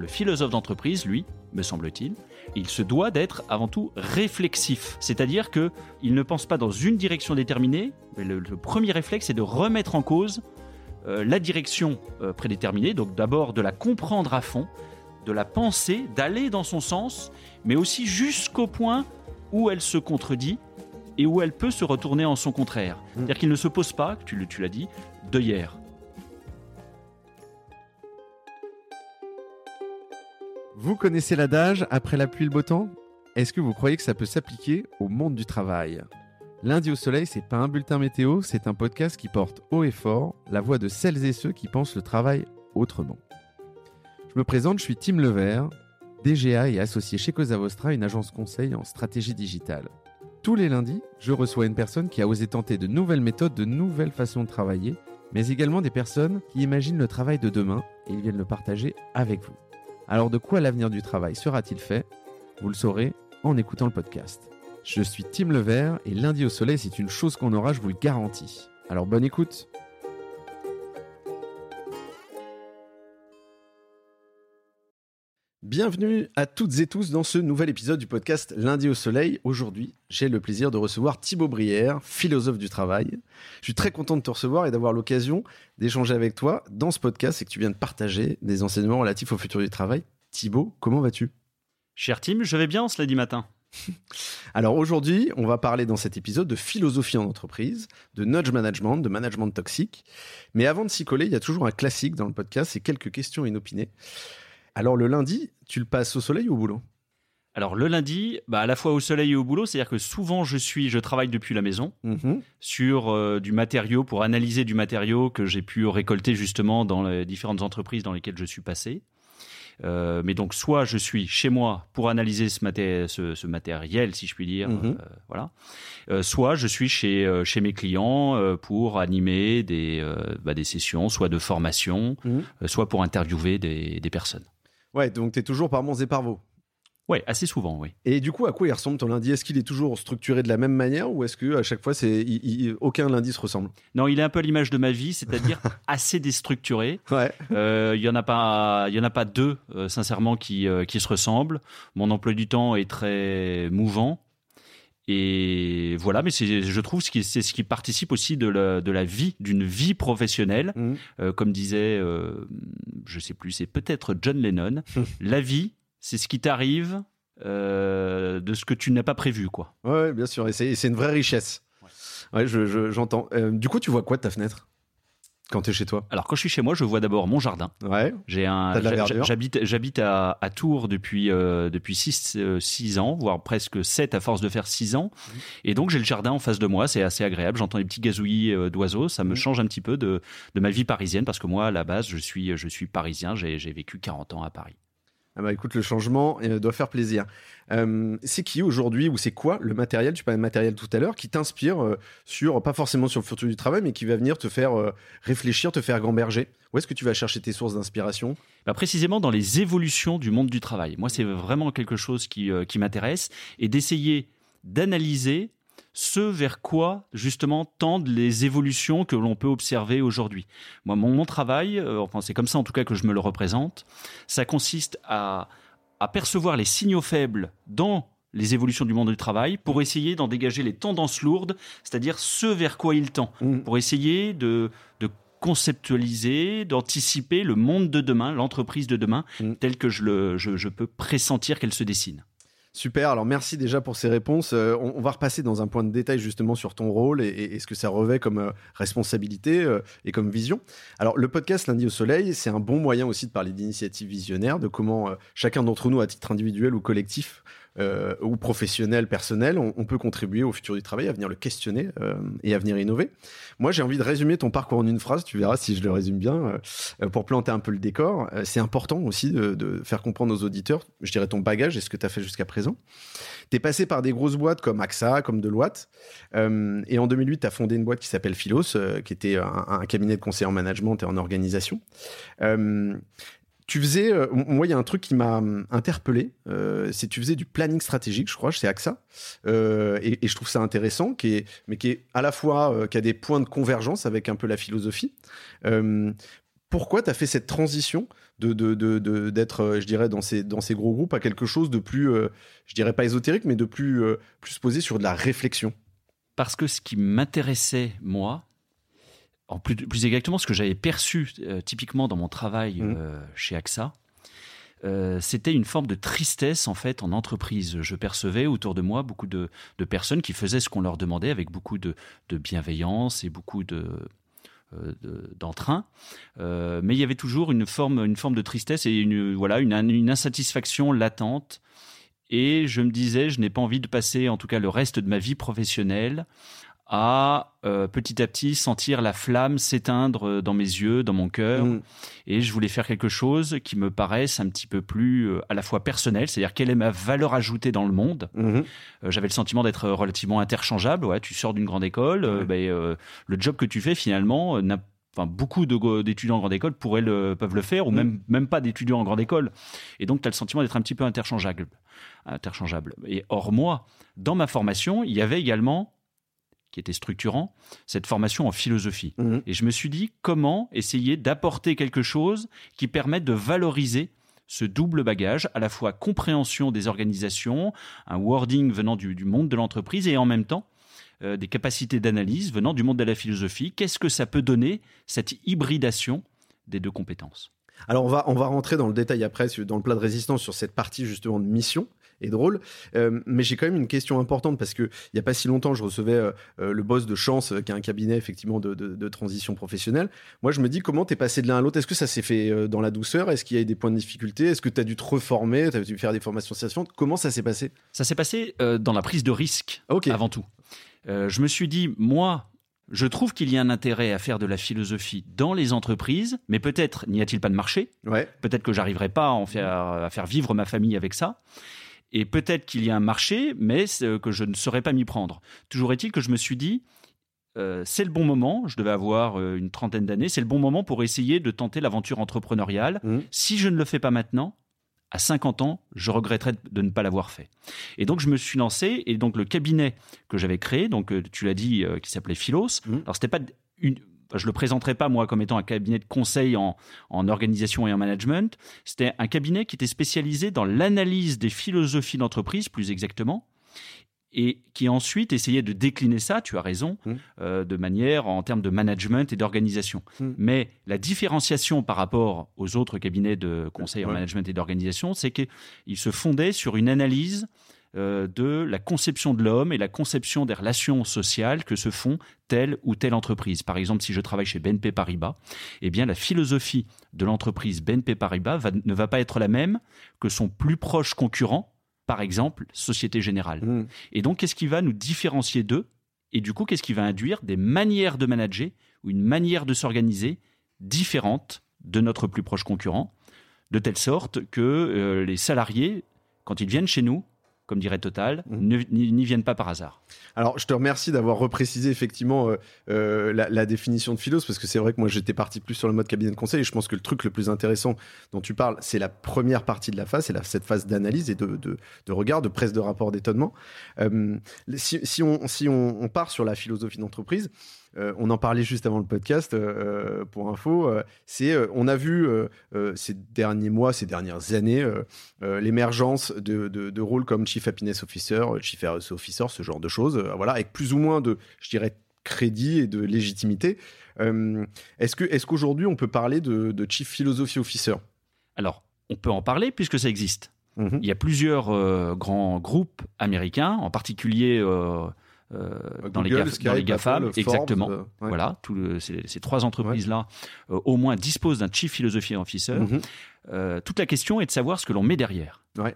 Le philosophe d'entreprise, lui, me semble-t-il, il se doit d'être avant tout réflexif. C'est-à-dire que il ne pense pas dans une direction déterminée. mais Le, premier réflexe, c'est de remettre en cause euh, la direction euh, prédéterminée. Donc d'abord de la comprendre à fond, de la penser, d'aller dans son sens, mais aussi jusqu'au point où elle se contredit et où elle peut se retourner en son contraire. C'est-à-dire qu'il ne se pose pas, tu, l'as dit, d'œillère. Vous connaissez l'adage après la pluie le beau temps? Est-ce que vous croyez que ça peut s'appliquer au monde du travail? Lundi au soleil, c'est pas un bulletin météo, c'est un podcast qui porte haut et fort la voix de celles et ceux qui pensent le travail autrement. Je me présente, je suis Tim Levert, DGA et associé chez Cosa Vostra, une agence conseil en stratégie digitale. Tous les lundis, je reçois une personne qui a osé tenter de nouvelles méthodes, de nouvelles façons de travailler, mais également des personnes qui imaginent le travail de demain et ils viennent le partager avec vous. Alors de quoi l'avenir du travail sera-t-il fait? Vous le saurez en écoutant le podcast. Je suis Tim Levert et lundi au soleil c'est une chose qu'on aura, je vous le garantis. Alors bonne écoute Bienvenue à toutes et tous dans ce nouvel épisode du podcast Lundi au Soleil. Aujourd'hui, j'ai le plaisir de recevoir Thibaut Brière, philosophe du travail. Je suis très content de te recevoir et d'avoir l'occasion d'échanger avec toi dans ce podcast et que tu viens de partager des enseignements relatifs au futur du travail. Thibaut, comment vas-tu? Cher Tim, je vais bien ce lundi matin. Alors aujourd'hui, on va parler dans cet épisode de philosophie en entreprise, de nudge management, de management toxique. Mais avant de s'y coller, il y a toujours un classique dans le podcast, c'est quelques questions inopinées. Alors le lundi, tu le passes au soleil ou au boulot? Alors le lundi, bah, à la fois au soleil et au boulot, c'est-à-dire que souvent je suis, je travaille depuis la maison Mhm. sur euh, du matériau pour analyser du matériau que j'ai pu récolter justement dans les différentes entreprises dans lesquelles je suis passé. Euh, mais donc soit je suis chez moi pour analyser ce, maté- ce, ce matériel, si je puis dire, Mhm. euh, voilà. Euh, soit je suis chez chez mes clients pour animer des bah, des sessions, soit de formation, Mhm. soit pour interviewer des, des personnes. Ouais, donc t'es toujours par Mons et par Vaux. Ouais, assez souvent, oui. Et du coup, à quoi il ressemble ton lundi? Est-ce qu'il est toujours structuré de la même manière ou est-ce que à chaque fois, c'est aucun lundi se ressemble? Non, il est un peu à l'image de ma vie, c'est-à-dire assez déstructuré. Ouais. Euh, Il y en a pas, il y en a pas deux, euh, sincèrement, qui euh, qui se ressemblent. Mon emploi du temps est très mouvant. Et voilà, mais je trouve, qui, c'est ce qui participe aussi de la, de la vie, d'une vie professionnelle. Mhm. Euh, comme disait, euh, je sais plus, c'est peut-être John Lennon. la vie, c'est ce qui t'arrive euh, de ce que tu n'as pas prévu, quoi. Ouais, bien sûr. Et c'est une vraie richesse. Ouais, je- je- j'entends. Euh, du coup, tu vois quoi de ta fenêtre? Quand t'es chez toi? Alors, quand je suis chez moi, je vois d'abord mon jardin. Ouais. J'ai un, j'habite, j'habite à, à Tours depuis euh, depuis six euh, six ans, voire presque sept à force de faire six ans. Mmh. Et donc j'ai le jardin en face de moi, c'est assez agréable. J'entends les petits gazouillis euh, d'oiseaux, ça me Mhm. change un petit peu de de ma vie parisienne parce que moi à la base je suis je suis parisien, j'ai j'ai vécu 40 ans à Paris. Ah bah écoute, le changement euh, doit faire plaisir. Euh, c'est qui aujourd'hui ou c'est quoi le matériel, tu parlais de matériel tout à l'heure, qui t'inspire euh, sur, pas forcément sur le futur du travail, mais qui va venir te faire réfléchir, te faire gamberger? Où est-ce que tu vas chercher tes sources d'inspiration? Bah, précisément dans les évolutions du monde du travail. Moi, c'est vraiment quelque chose qui, qui m'intéresse et d'essayer d'analyser ce vers quoi justement tendent les évolutions que l'on peut observer aujourd'hui. Moi, mon, mon travail, euh, enfin c'est comme ça en tout cas que je me le représente, ça consiste à, à percevoir les signaux faibles dans les évolutions du monde du travail pour essayer d'en dégager les tendances lourdes, c'est-à-dire ce vers quoi il tend Mm. pour essayer de, de conceptualiser, d'anticiper le monde de demain, l'entreprise de demain, Mm. tel que je, le, je, je peux pressentir qu'elle se dessine. Super, alors merci déjà pour ces réponses. Euh, on, va repasser dans un point de détail justement sur ton rôle et, ce que ça revêt comme euh, responsabilité euh, et comme vision. Alors le podcast Lundi au Soleil, c'est un bon moyen aussi de parler d'initiatives visionnaires, de comment chacun d'entre nous, à titre individuel ou collectif, euh, ou professionnel, personnel, on, peut contribuer au futur du travail, à venir le questionner euh, et à venir innover. Moi j'ai envie de résumer ton parcours en une phrase, tu verras si je le résume bien, euh, pour planter un peu le décor. Euh, c'est important aussi de, faire comprendre aux auditeurs, je dirais ton bagage et ce que tu as fait jusqu'à présent. T'es passé par des grosses boîtes comme AXA, comme Deloitte, et en 2008, t'as fondé une boîte qui s'appelle Philos, qui était un cabinet de conseil en management et en organisation. Tu faisais, euh, moi, il y a un truc qui m'a hum, interpellé, euh, c'est tu faisais du planning stratégique, je crois, chez AXA, euh, et, et je trouve ça intéressant, qui est, mais qui est à la fois, euh, qui a des points de convergence avec un peu la philosophie. Euh, pourquoi tu as fait cette transition de, de, de, d'être, euh, je dirais, dans ces, dans ces gros groupes à quelque chose de plus, je dirais pas ésotérique, mais de plus, plus posé sur de la réflexion? Parce que ce qui m'intéressait, moi, en plus, plus exactement ce que j'avais perçu euh, typiquement dans mon travail Mhm. euh, chez AXA, euh, c'était une forme de tristesse en fait en entreprise. Je percevais autour de moi beaucoup de, de personnes qui faisaient ce qu'on leur demandait avec beaucoup de, de bienveillance et beaucoup de de- d'entrain, Euh, mais il y avait toujours une forme, une forme de tristesse et une, voilà, une, une insatisfaction latente. Et je me disais, je n'ai pas envie de passer, en tout cas le reste de ma vie professionnelle, à euh, petit à petit sentir la flamme s'éteindre dans mes yeux, dans mon cœur. Mm. Et je voulais faire quelque chose qui me paraisse un petit peu plus euh, à la fois personnel, c'est-à-dire quelle est ma valeur ajoutée dans le monde. Mhm. Euh, J'avais le sentiment d'être relativement interchangeable. Ouais, tu sors d'une grande école, euh, ben, euh, le job que tu fais finalement, euh, n'a- enfin, beaucoup d'étudiants en grande école pourraient le, peuvent le faire, ou Mm. même, même pas d'étudiants en grande école. Et donc, tu as le sentiment d'être un petit peu interchangeable. interchangeable. Et hors moi, dans ma formation, il y avait également, qui était structurant, cette formation en philosophie. Mhm. Et je me suis dit, comment essayer d'apporter quelque chose qui permette de valoriser ce double bagage, à la fois compréhension des organisations, un wording venant du, du monde de l'entreprise et en même temps euh, des capacités d'analyse venant du monde de la philosophie. Qu'est-ce que ça peut donner, cette hybridation des deux compétences? Alors on va, on va rentrer dans le détail après, dans le plat de résistance, sur cette partie justement de mission et de rôle. Euh, mais j'ai quand même une question importante parce que il y a pas si longtemps, je recevais euh, euh, le boss de Chance, qui a un cabinet effectivement de, de- de transition professionnelle. Moi, je me dis comment t'es passé de l'un à l'autre? Est-ce que ça s'est fait dans la douceur? Est-ce qu'il y a eu des points de difficulté? Est-ce que tu as dû te reformer? Tu as dû faire des formations satisfaisantes Comment ça s'est passé? Ça s'est passé dans la prise de risque Ok. avant tout. Je me suis dit, moi, je trouve qu'il y a un intérêt à faire de la philosophie dans les entreprises, mais peut-être n'y a-t-il pas de marché? Ouais. Peut-être que j'arriverai pas à, en faire, à faire vivre ma famille avec ça. Et peut-être qu'il y a un marché, mais c'est que je ne saurais pas m'y prendre. Toujours est-il que je me suis dit, euh, c'est le bon moment, je devais avoir euh, une trentaine d'années, c'est le bon moment pour essayer de tenter l'aventure entrepreneuriale. Mhm. Si je ne le fais pas maintenant, à 50 ans, je regretterais de ne pas l'avoir fait. Et donc je me suis lancé, et donc le cabinet que j'avais créé, donc euh, tu l'as dit, euh, qui s'appelait Philos, Mhm. alors c'était pas une... Je le présenterai pas moi comme étant un cabinet de conseil en, en organisation et en management. C'était un cabinet qui était spécialisé dans l'analyse des philosophies d'entreprise, plus exactement, et qui ensuite essayait de décliner ça, tu as raison, Mm. euh, de manière en termes de management et d'organisation. Mm. Mais la différenciation par rapport aux autres cabinets de conseil en management et d'organisation, c'est qu'il se fondait sur une analyse euh, de la conception de l'homme et la conception des relations sociales que se font telle ou telle entreprise. Par exemple, si je travaille chez BNP Paribas, eh bien la philosophie de l'entreprise BNP Paribas va- ne va pas être la même que son plus proche concurrent, par exemple Société Générale. Mhm. Et donc, qu'est-ce qui va nous différencier d'eux Et du coup, qu'est-ce qui va induire des manières de manager ou une manière de s'organiser différente de notre plus proche concurrent, de telle sorte que euh, les salariés, quand ils viennent chez nous, comme dirait Total, Mhm. n'y viennent pas par hasard. Alors, je te remercie d'avoir reprécisé effectivement euh, euh, la, la définition de philos, parce que c'est vrai que moi j'étais parti plus sur le mode cabinet de conseil, et je pense que le truc le plus intéressant dont tu parles, c'est la première partie de la phase, c'est cette phase d'analyse et de, de, de regard, de presse de rapport, d'étonnement. Euh, si, si on, si on, on part sur la philosophie d'entreprise, euh, on en parlait juste avant le podcast euh, pour info. euh, c'est, euh, on a vu euh, euh, ces derniers mois, ces dernières années, euh, euh, l'émergence de, de, de rôles comme Chief Happiness Officer, euh, Chief RSE Officer, ce genre de choses, euh, voilà, avec plus ou moins de, je dirais, crédit et de légitimité. Euh, est-ce que, est-ce qu'aujourd'hui on peut parler de, de Chief Philosophy Officer? Alors, on peut en parler puisque ça existe. Mhm. Il y a plusieurs euh, grands groupes américains, en particulier euh, euh, dans, les Google, GAF- Skype, dans les GAFAM, Apple, exactement. Forbes, euh, ouais. Voilà, tout le- ces, ces trois entreprises-là, euh, au moins, disposent d'un Chief Philosophy Officer. Mhm. Euh, toute la question est de savoir ce que l'on met derrière. Ouais.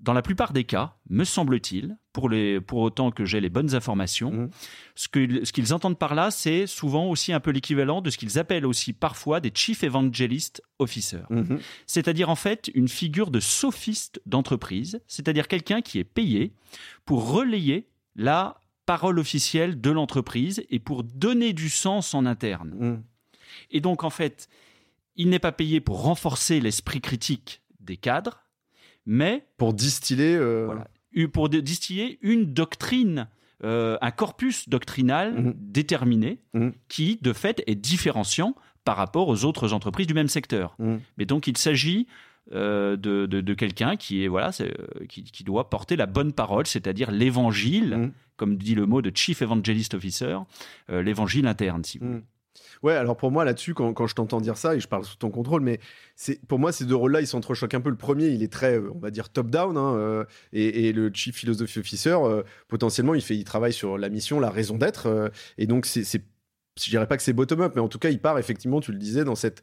Dans la plupart des cas, me semble-t-il, pour, les, pour autant que j'ai les bonnes informations, Mhm. ce que- ce qu'ils entendent par là, c'est souvent aussi un peu l'équivalent de ce qu'ils appellent aussi parfois des Chief Evangelist Officers. Mhm. C'est-à-dire en fait une figure de sophiste d'entreprise, c'est-à-dire quelqu'un qui est payé pour relayer la parole officielle de l'entreprise et pour donner du sens en interne. Mhm. Et donc, en fait, il n'est pas payé pour renforcer l'esprit critique des cadres, mais Pour distiller. euh, Voilà. pour distiller une doctrine, euh, un corpus doctrinal Mhm. déterminé, Mhm. qui, de fait, est différenciant par rapport aux autres entreprises du même secteur. Mais donc, il s'agit euh, de, de- de quelqu'un qui, est, voilà, qui, qui doit porter la bonne parole, c'est-à-dire l'évangile. Comme dit le mot de Chief Evangelist Officer, euh, l'évangile interne, si vous voulez. Mm. Ouais, alors pour moi là-dessus, quand, je t'entends dire ça, et je parle sous ton contrôle, mais pour moi ces deux rôles-là, ils s'entrechoquent un peu. Le premier, il est très, euh, on va dire, top-down, hein, euh, et, le chief philosophy officer, potentiellement, il fait, il travaille sur la mission, la raison d'être, et donc c'est, je dirais pas que c'est bottom-up, mais en tout cas, il part effectivement, tu le disais, dans cette,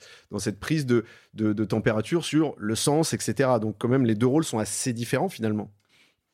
prise de température sur le sens, etc. Donc quand même, les deux rôles sont assez différents finalement.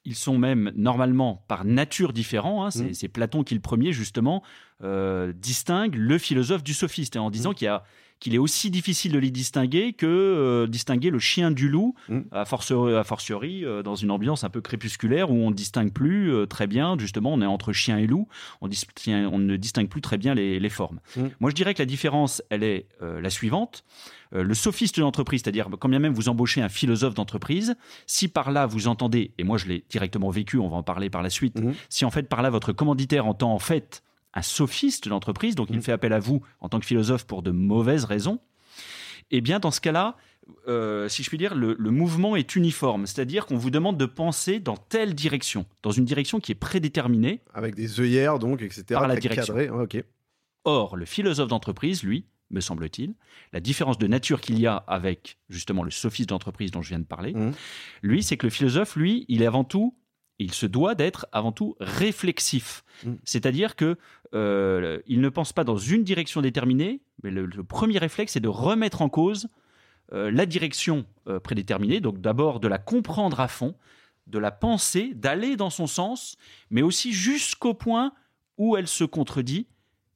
Ils sont même normalement par nature différents. hein. C'est Mm. c'est Platon qui, le premier, justement, euh, distingue le philosophe du sophiste, hein, en disant Mm. qu'il y a- qu'il est aussi difficile de les distinguer que euh, distinguer le chien du loup, Mm. a, fortiori, euh, dans une ambiance un peu crépusculaire où on ne distingue plus euh, très bien, justement, on est entre chien et loup, on, ne distingue plus très bien les, les formes. Mm. Moi, je dirais que la différence, elle est la suivante. Le sophiste de l'entreprise, c'est-à-dire quand bien même vous embauchez un philosophe d'entreprise, si par là vous entendez, et moi je l'ai directement vécu, on va en parler par la suite, Mhm. si en fait par là votre commanditaire entend en fait un sophiste de l'entreprise, donc il Mhm. fait appel à vous en tant que philosophe pour de mauvaises raisons, eh bien dans ce cas-là, euh, si je puis dire, le, le mouvement est uniforme, c'est-à-dire qu'on vous demande de penser dans telle direction, dans une direction qui est prédéterminée. Avec des œillères, donc, etc. Par la direction. Ah. Or, le philosophe d'entreprise, lui, me semble-t-il, la différence de nature qu'il y a avec justement le sophiste d'entreprise dont je viens de parler, Mhm. lui, c'est que le philosophe, lui, il est avant tout, il se doit d'être avant tout réflexif. Mhm. C'est-à-dire que euh, il ne pense pas dans une direction déterminée, mais le, le premier réflexe, c'est de remettre en cause euh, la direction euh, prédéterminée, donc d'abord de la comprendre à fond, de la penser, d'aller dans son sens, mais aussi jusqu'au point où elle se contredit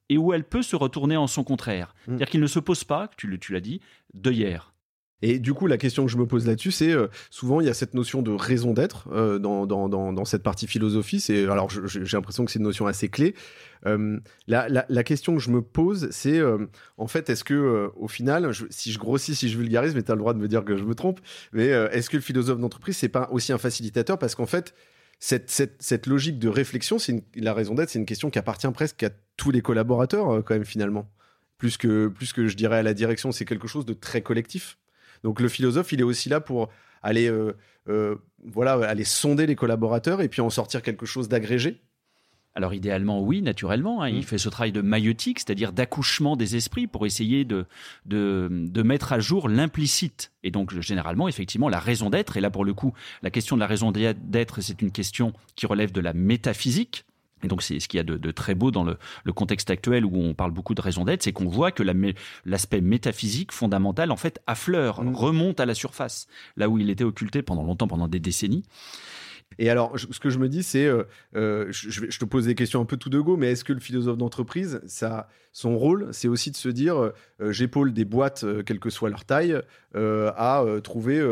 et où elle peut se retourner en son contraire. Mm. C'est-à-dire qu'il ne se pose pas, tu, tu l'as dit, d'œillère. Et du coup, la question que je me pose là-dessus, c'est euh, souvent il y a cette notion de raison d'être euh, dans, dans, dans, cette partie philosophie. C'est alors j'ai l'impression que c'est une notion assez clé. Euh, la, la, la question que je me pose, c'est en fait, est-ce que au final, si je grossis, si je vulgarise, mais tu as le droit de me dire que je me trompe, mais est-ce que le philosophe d'entreprise, c'est pas aussi un facilitateur? Parce qu'en fait, cette, cette, cette logique de réflexion, c'est la raison d'être, c'est une question qui appartient presque à tous les collaborateurs quand même finalement. Plus que, plus que je dirais à la direction, c'est quelque chose de très collectif. Donc le philosophe, il est aussi là pour aller, euh, euh, voilà, aller sonder les collaborateurs et puis en sortir quelque chose d'agrégé. Alors idéalement, oui, naturellement. hein, Mm. Il fait ce travail de maïotique, c'est-à-dire d'accouchement des esprits pour essayer de, de, de mettre à jour l'implicite. Et donc généralement, effectivement, la raison d'être, et là pour le coup, la question de la raison d'être, c'est une question qui relève de la métaphysique. Et donc c'est ce qu'il y a de, de très beau dans le, le contexte actuel où on parle beaucoup de raison d'être, c'est qu'on voit que la l'aspect métaphysique fondamental, en fait, affleure, Mm. remonte à la surface, là où il était occulté pendant longtemps, pendant des décennies. Et alors, je- ce que je me dis, c'est, euh, euh, je, te pose des questions un peu tout de go, mais est-ce que le philosophe d'entreprise, ça, son rôle, c'est aussi de se dire, euh, j'épaule des boîtes, quelle que soit leur taille, à trouver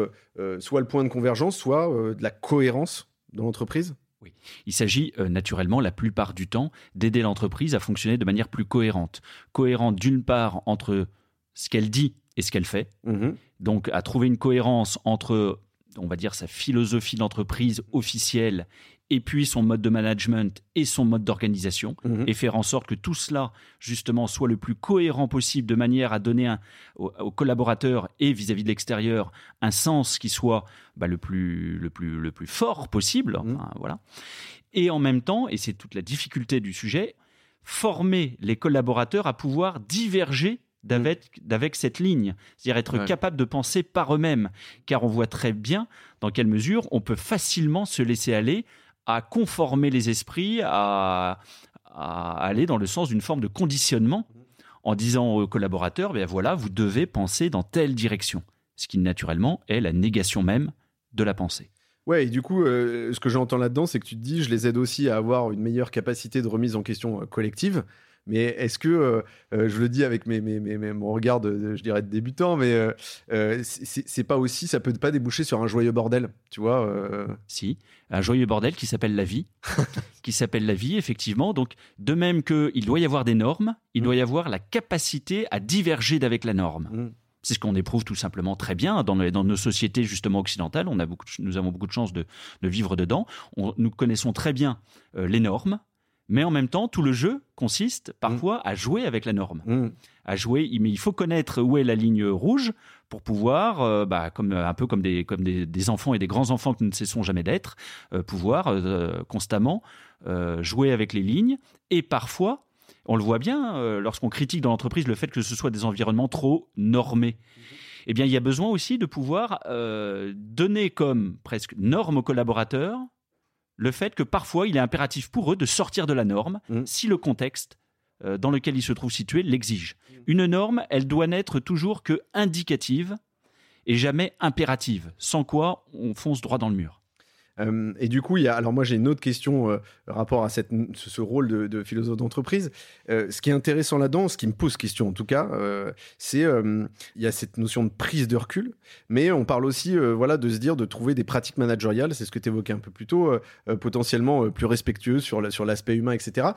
soit le point de convergence, soit de la cohérence dans l'entreprise? Il s'agit euh, naturellement, la plupart du temps, d'aider l'entreprise à fonctionner de manière plus cohérente. Cohérente d'une part entre ce qu'elle dit et ce qu'elle fait, Mhm. donc à trouver une cohérence entre, on va dire, sa philosophie d'entreprise officielle et puis son mode de management et son mode d'organisation, Mhm. et faire en sorte que tout cela, justement, soit le plus cohérent possible, de manière à donner un- aux, aux collaborateurs et vis-à-vis de l'extérieur un sens qui soit bah, le, plus, le, plus, le plus fort possible. Mhm. Enfin, voilà. Et en même temps, et c'est toute la difficulté du sujet, former les collaborateurs à pouvoir diverger d'avec, d'avec cette ligne, c'est-à-dire être Ouais. capable de penser par eux-mêmes, car on voit très bien dans quelle mesure on peut facilement se laisser aller à conformer les esprits, à, aller dans le sens d'une forme de conditionnement en disant aux collaborateurs, ben voilà, vous devez penser dans telle direction, ce qui naturellement est la négation même de la pensée. Ouais, et du coup, euh, ce que j'entends là-dedans, c'est que tu te dis, je les aide aussi à avoir une meilleure capacité de remise en question euh, collective. Mais est-ce que, euh, euh, je le dis avec mes, mes, mes- mes- mon regard de, de- je dirais, de débutant, mais euh, euh, c'est pas aussi, ça peut pas déboucher sur un joyeux bordel, tu vois euh, Si, un joyeux bordel qui s'appelle la vie, qui s'appelle la vie, effectivement. Donc, de même qu'il doit y avoir des normes, il Mm. doit y avoir la capacité à diverger d'avec la norme. Mm. C'est ce qu'on éprouve tout simplement très bien dans, nos- dans nos sociétés justement occidentales. On a beaucoup, nous avons beaucoup de chance de, de vivre dedans. On- nous connaissons très bien euh, les normes, mais en même temps, tout le jeu consiste parfois à jouer avec la norme Mm. à jouer, mais il faut connaître où est la ligne rouge pour pouvoir, euh, bah, comme, un peu comme, des, comme des, des enfants et des grands-enfants que nous ne cessons jamais d'être, euh, pouvoir euh, constamment euh, jouer avec les lignes. Et parfois, on le voit bien, euh, lorsqu'on critique dans l'entreprise le fait que ce soit des environnements trop normés. Eh bien, il y a besoin aussi de pouvoir euh, donner comme presque norme aux collaborateurs le fait que parfois il est impératif pour eux de sortir de la norme Mhm. si le contexte euh, dans lequel ils se trouvent situés l'exige. Une norme, elle doit n'être toujours que indicative et jamais impérative, sans quoi on fonce droit dans le mur. Euh, et du coup, alors moi j'ai une autre question euh, rapport à ce, rôle de, philosophe d'entreprise. Euh, ce qui est intéressant là-dedans, ce qui me pose question en tout cas, euh, c'est il y a cette notion de prise de recul, mais on parle aussi voilà de se dire de trouver des pratiques managériales, c'est ce que tu évoquais un peu plus tôt, potentiellement plus respectueuses sur la- sur l'aspect humain, etc.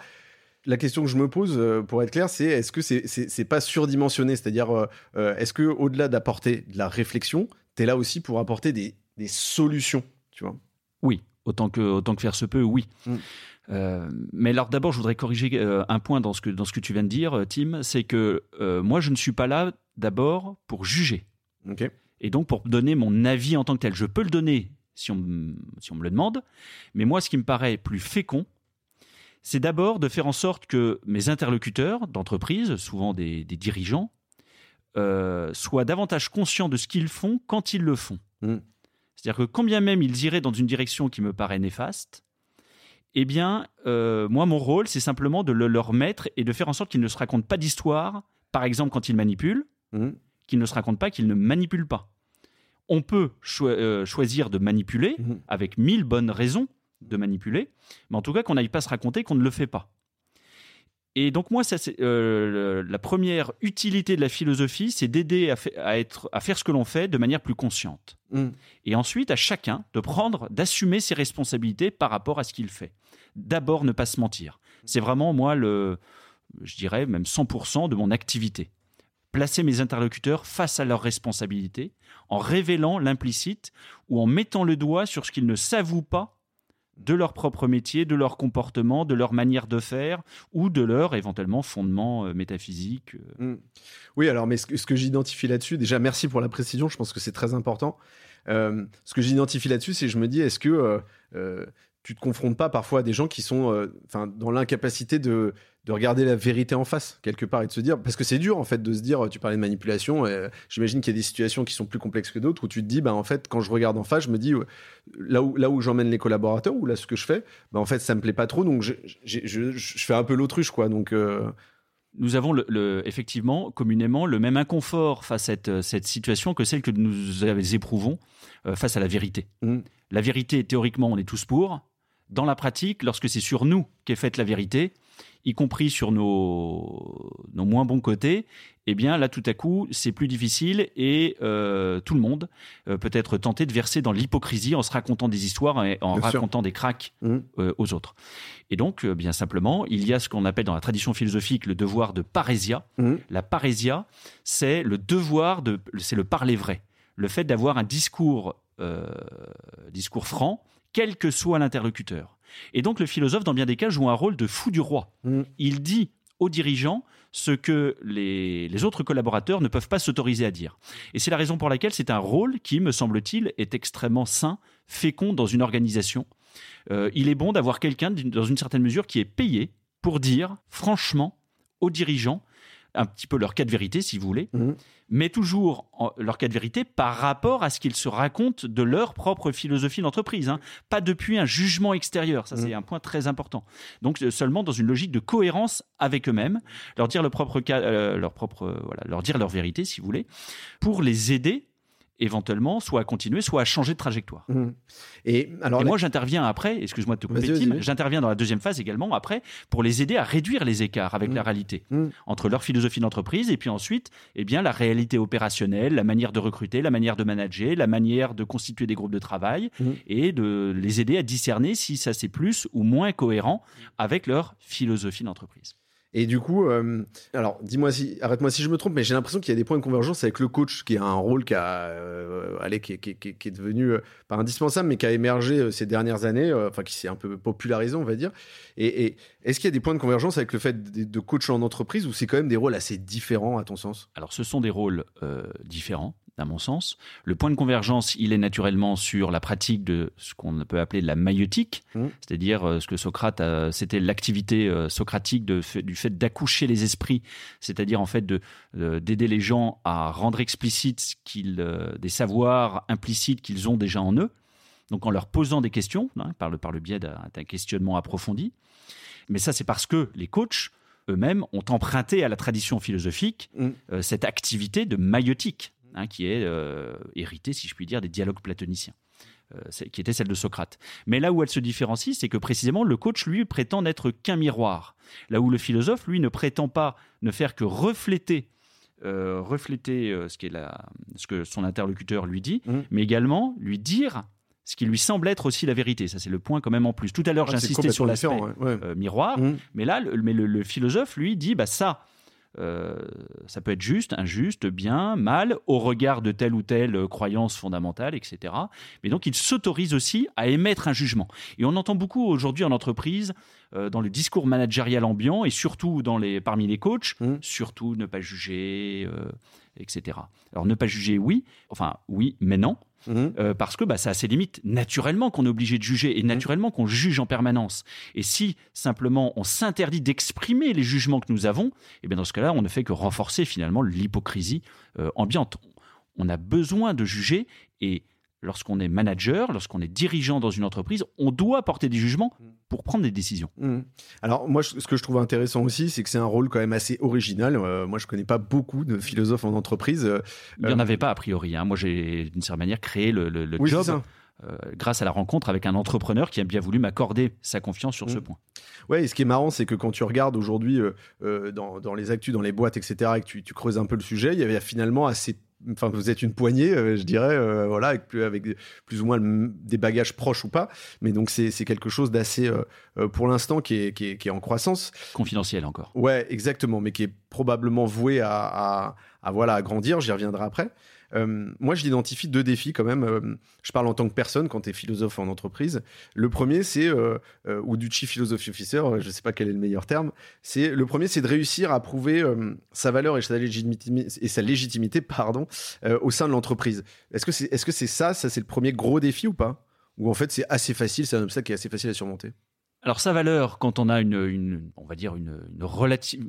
La question que je me pose, pour être clair, c'est est-ce que c'est c'est c'est pas surdimensionné? C'est-à-dire, est-ce que au-delà d'apporter de la réflexion, tu es là aussi pour apporter des, des solutions, tu vois? Oui, autant que, autant que faire se peut, oui. Mm. Euh, mais alors d'abord, je voudrais corriger euh, un point dans ce, que, dans ce que tu viens de dire, euh, Tim, c'est que euh, moi, je ne suis pas là d'abord pour juger. Et donc pour donner mon avis en tant que tel. Je peux le donner si on, me- si on me le demande, mais moi, ce qui me paraît plus fécond, c'est d'abord de faire en sorte que mes interlocuteurs d'entreprise, souvent des, des dirigeants, soient davantage conscients de ce qu'ils font quand ils le font. Mm. C'est-à-dire que quand bien même ils iraient dans une direction qui me paraît néfaste, eh bien, euh, moi, mon rôle, c'est simplement de le leur mettre et de faire en sorte qu'ils ne se racontent pas d'histoire, par exemple quand ils manipulent, Mhm. qu'ils ne se racontent pas qu'ils ne manipulent pas. On peut euh, choisir de manipuler Mhm. avec mille bonnes raisons de manipuler, mais en tout cas qu'on n'aille pas se raconter qu'on ne le fait pas. Et donc moi, ça, c'est, euh, la première utilité de la philosophie, c'est d'aider à, fa- à être, à faire ce que l'on fait de manière plus consciente. Mhm. Et ensuite, à chacun de prendre, d'assumer ses responsabilités par rapport à ce qu'il fait. D'abord, ne pas se mentir. C'est vraiment, moi, le, je dirais même 100% de mon activité. Placer mes interlocuteurs face à leurs responsabilités, en révélant l'implicite ou en mettant le doigt sur ce qu'ils ne s'avouent pas de leur propre métier, de leur comportement, de leur manière de faire ou de leur éventuellement fondement euh, métaphysique. euh. Mm. Oui, alors, mais ce que, j'identifie là-dessus, déjà, merci pour la précision, je pense que c'est très important. Euh, ce que j'identifie là-dessus, c'est je me dis, est-ce que tu te confrontes pas parfois à des gens qui sont euh, dans l'incapacité de, de regarder la vérité en face, quelque part, et de se dire, parce que c'est dur, en fait, de se dire, tu parlais de manipulation, euh, j'imagine qu'il y a des situations qui sont plus complexes que d'autres, où tu te dis, bah, en fait, quand je regarde en face, je me dis, euh, là où, là où j'emmène les collaborateurs, ou là, ce que je fais, bah, en fait, ça me plaît pas trop, donc je, je, je- je fais un peu l'autruche, quoi, donc... euh, nous avons le, le- effectivement communément le même inconfort face à cette, euh, cette situation que celle que nous éprouvons euh, face à la vérité. Mm. La vérité, théoriquement, on est tous pour. Dans la pratique, lorsque c'est sur nous qu'est faite la vérité, y compris sur nos, nos moins bons côtés, eh bien là, tout à coup, c'est plus difficile et euh, tout le monde euh, peut être tenté de verser dans l'hypocrisie en se racontant des histoires et en Bien sûr. racontant des cracks Mm. euh, aux autres. Et donc, bien simplement, il y a ce qu'on appelle dans la tradition philosophique le devoir de parésia. Mm. La parésia, c'est le devoir de, c'est le parler vrai, le fait d'avoir un discours, discours franc, quel que soit l'interlocuteur. Et donc, le philosophe, dans bien des cas, joue un rôle de fou du roi. Mm. Il dit aux dirigeants ce que les, les autres collaborateurs ne peuvent pas s'autoriser à dire. Et c'est la raison pour laquelle c'est un rôle qui, me semble-t-il, est extrêmement sain, fécond dans une organisation. Euh, il est bon d'avoir quelqu'un, dans une certaine mesure, qui est payé pour dire, franchement, aux dirigeants, un petit peu leur cas de vérité, si vous voulez, Mhm. mais toujours en- leur cas de vérité par rapport à ce qu'ils se racontent de leur propre philosophie d'entreprise, hein. pas depuis un jugement extérieur. Ça, c'est Mhm. un point très important. Donc, euh, seulement dans une logique de cohérence avec eux-mêmes, leur dire le propre cas, euh, leur propre, euh, voilà, leur dire leur vérité, si vous voulez, pour les aider éventuellement soit à continuer, soit à changer de trajectoire. Mm. Et alors, Et la- moi, j'interviens après, excuse-moi de te couper, Tim, j'interviens dans la deuxième phase également après pour les aider à réduire les écarts avec Mm. la réalité Mm. entre leur philosophie d'entreprise et puis ensuite, eh bien, la réalité opérationnelle, la manière de recruter, la manière de manager, la manière de constituer des groupes de travail et de les aider à discerner si ça c'est plus ou moins cohérent avec leur philosophie d'entreprise. Et du coup, euh, alors dis-moi si, arrête-moi si je me trompe, mais j'ai l'impression qu'il y a des points de convergence avec le coach, qui a un rôle qui a, euh, allez, qui, est devenu euh, pas indispensable, mais qui a émergé euh, ces dernières années, enfin qui s'est un peu popularisé, on va dire. Et, est-ce qu'il y a des points de convergence avec le fait de, de coach en entreprise, ou c'est quand même des rôles assez différents à ton sens? Alors, ce sont des rôles différents, à mon sens. Le point de convergence, il est naturellement sur la pratique de ce qu'on peut appeler la maïeutique, Mhm. c'est-à-dire euh, ce que Socrate, a- c'était l'activité euh, socratique de du fait d'accoucher les esprits, c'est-à-dire en fait de de- d'aider les gens à rendre explicite ce qu'ils, euh, des savoirs implicites qu'ils ont déjà en eux. Donc en leur posant des questions, hein, par, le, par le biais d'un d'un questionnement approfondi. Mais ça, c'est parce que les coachs eux-mêmes ont emprunté à la tradition philosophique Mm. euh, cette activité de maïeutique, hein, qui est euh, héritée, si je puis dire, des dialogues platoniciens, euh, qui était celle de Socrate. Mais là où elle se différencie, c'est que précisément le coach, lui, prétend n'être qu'un miroir. Là où le philosophe, lui, ne prétend pas ne faire que refléter, euh, refléter euh, ce, est la- ce que son interlocuteur lui dit, Mm. mais également lui dire ce qui lui semble être aussi la vérité. Ça, c'est le point quand même en plus. Tout à l'heure, Ah, j'insistais sur l'aspect différent, ouais, ouais. euh, miroir, Mhm. mais là, le, mais le, le philosophe, lui, dit bah ça, euh, ça peut être juste, injuste, bien, mal, au regard de telle ou telle euh, croyance fondamentale, etc. Mais donc, il s'autorise aussi à émettre un jugement. Et on entend beaucoup aujourd'hui en entreprise, euh, dans le discours managérial ambiant, et surtout dans les, parmi les coachs, Mhm. surtout ne pas juger, euh, etc. Alors, ne pas juger, oui, enfin, oui, mais non. Mhm. Euh, parce que bah, ça a ses limites. Naturellement qu'on est obligé de juger et naturellement qu'on juge en permanence. Et si simplement on s'interdit d'exprimer les jugements que nous avons, et bien dans ce cas-là, on ne fait que renforcer finalement l'hypocrisie euh, ambiante. On a besoin de juger et lorsqu'on est manager, lorsqu'on est dirigeant dans une entreprise, on doit porter des jugements pour prendre des décisions. Mhm. Alors moi, ce que je trouve intéressant aussi, c'est que c'est un rôle quand même assez original. Euh, moi, je connais pas beaucoup de philosophes en entreprise. Euh, Il n'y en avait pas a priori. hein. Moi, j'ai d'une certaine manière créé le, le- le oui, c'est job euh, grâce à la rencontre avec un entrepreneur qui a bien voulu m'accorder sa confiance sur ce Mhm. point. Ouais, et ce qui est marrant, c'est que quand tu regardes aujourd'hui euh, dans, dans les actus, dans les boîtes, etc., et que tu, tu creuses un peu le sujet, il y avait finalement assez. Enfin, vous êtes une poignée, euh, je dirais, euh, voilà, avec, plus- avec plus ou moins le- des bagages proches ou pas. Mais donc, c'est quelque chose d'assez, euh, euh, pour l'instant, qui est, qui, est, qui est en croissance. Confidentiel encore. Ouais, exactement, mais qui est probablement voué à, à, à, voilà, à grandir. J'y reviendrai après. Euh, moi, je l'identifie deux défis quand même. Euh, je parle en tant que personne quand tu es philosophe en entreprise. Le premier, c'est, euh, euh, ou du chief philosophy officer, je sais pas quel est le meilleur terme. C'est le premier, c'est de réussir à prouver sa valeur et sa légitimité, et sa légitimité pardon, au sein de l'entreprise. Est-ce que c'est est -ce c'est ça, ça c'est le premier gros défi ou pas? Ou en fait c'est assez facile, c'est un obstacle qui est assez facile à surmonter? Alors sa valeur, quand on a une, on va dire une relative,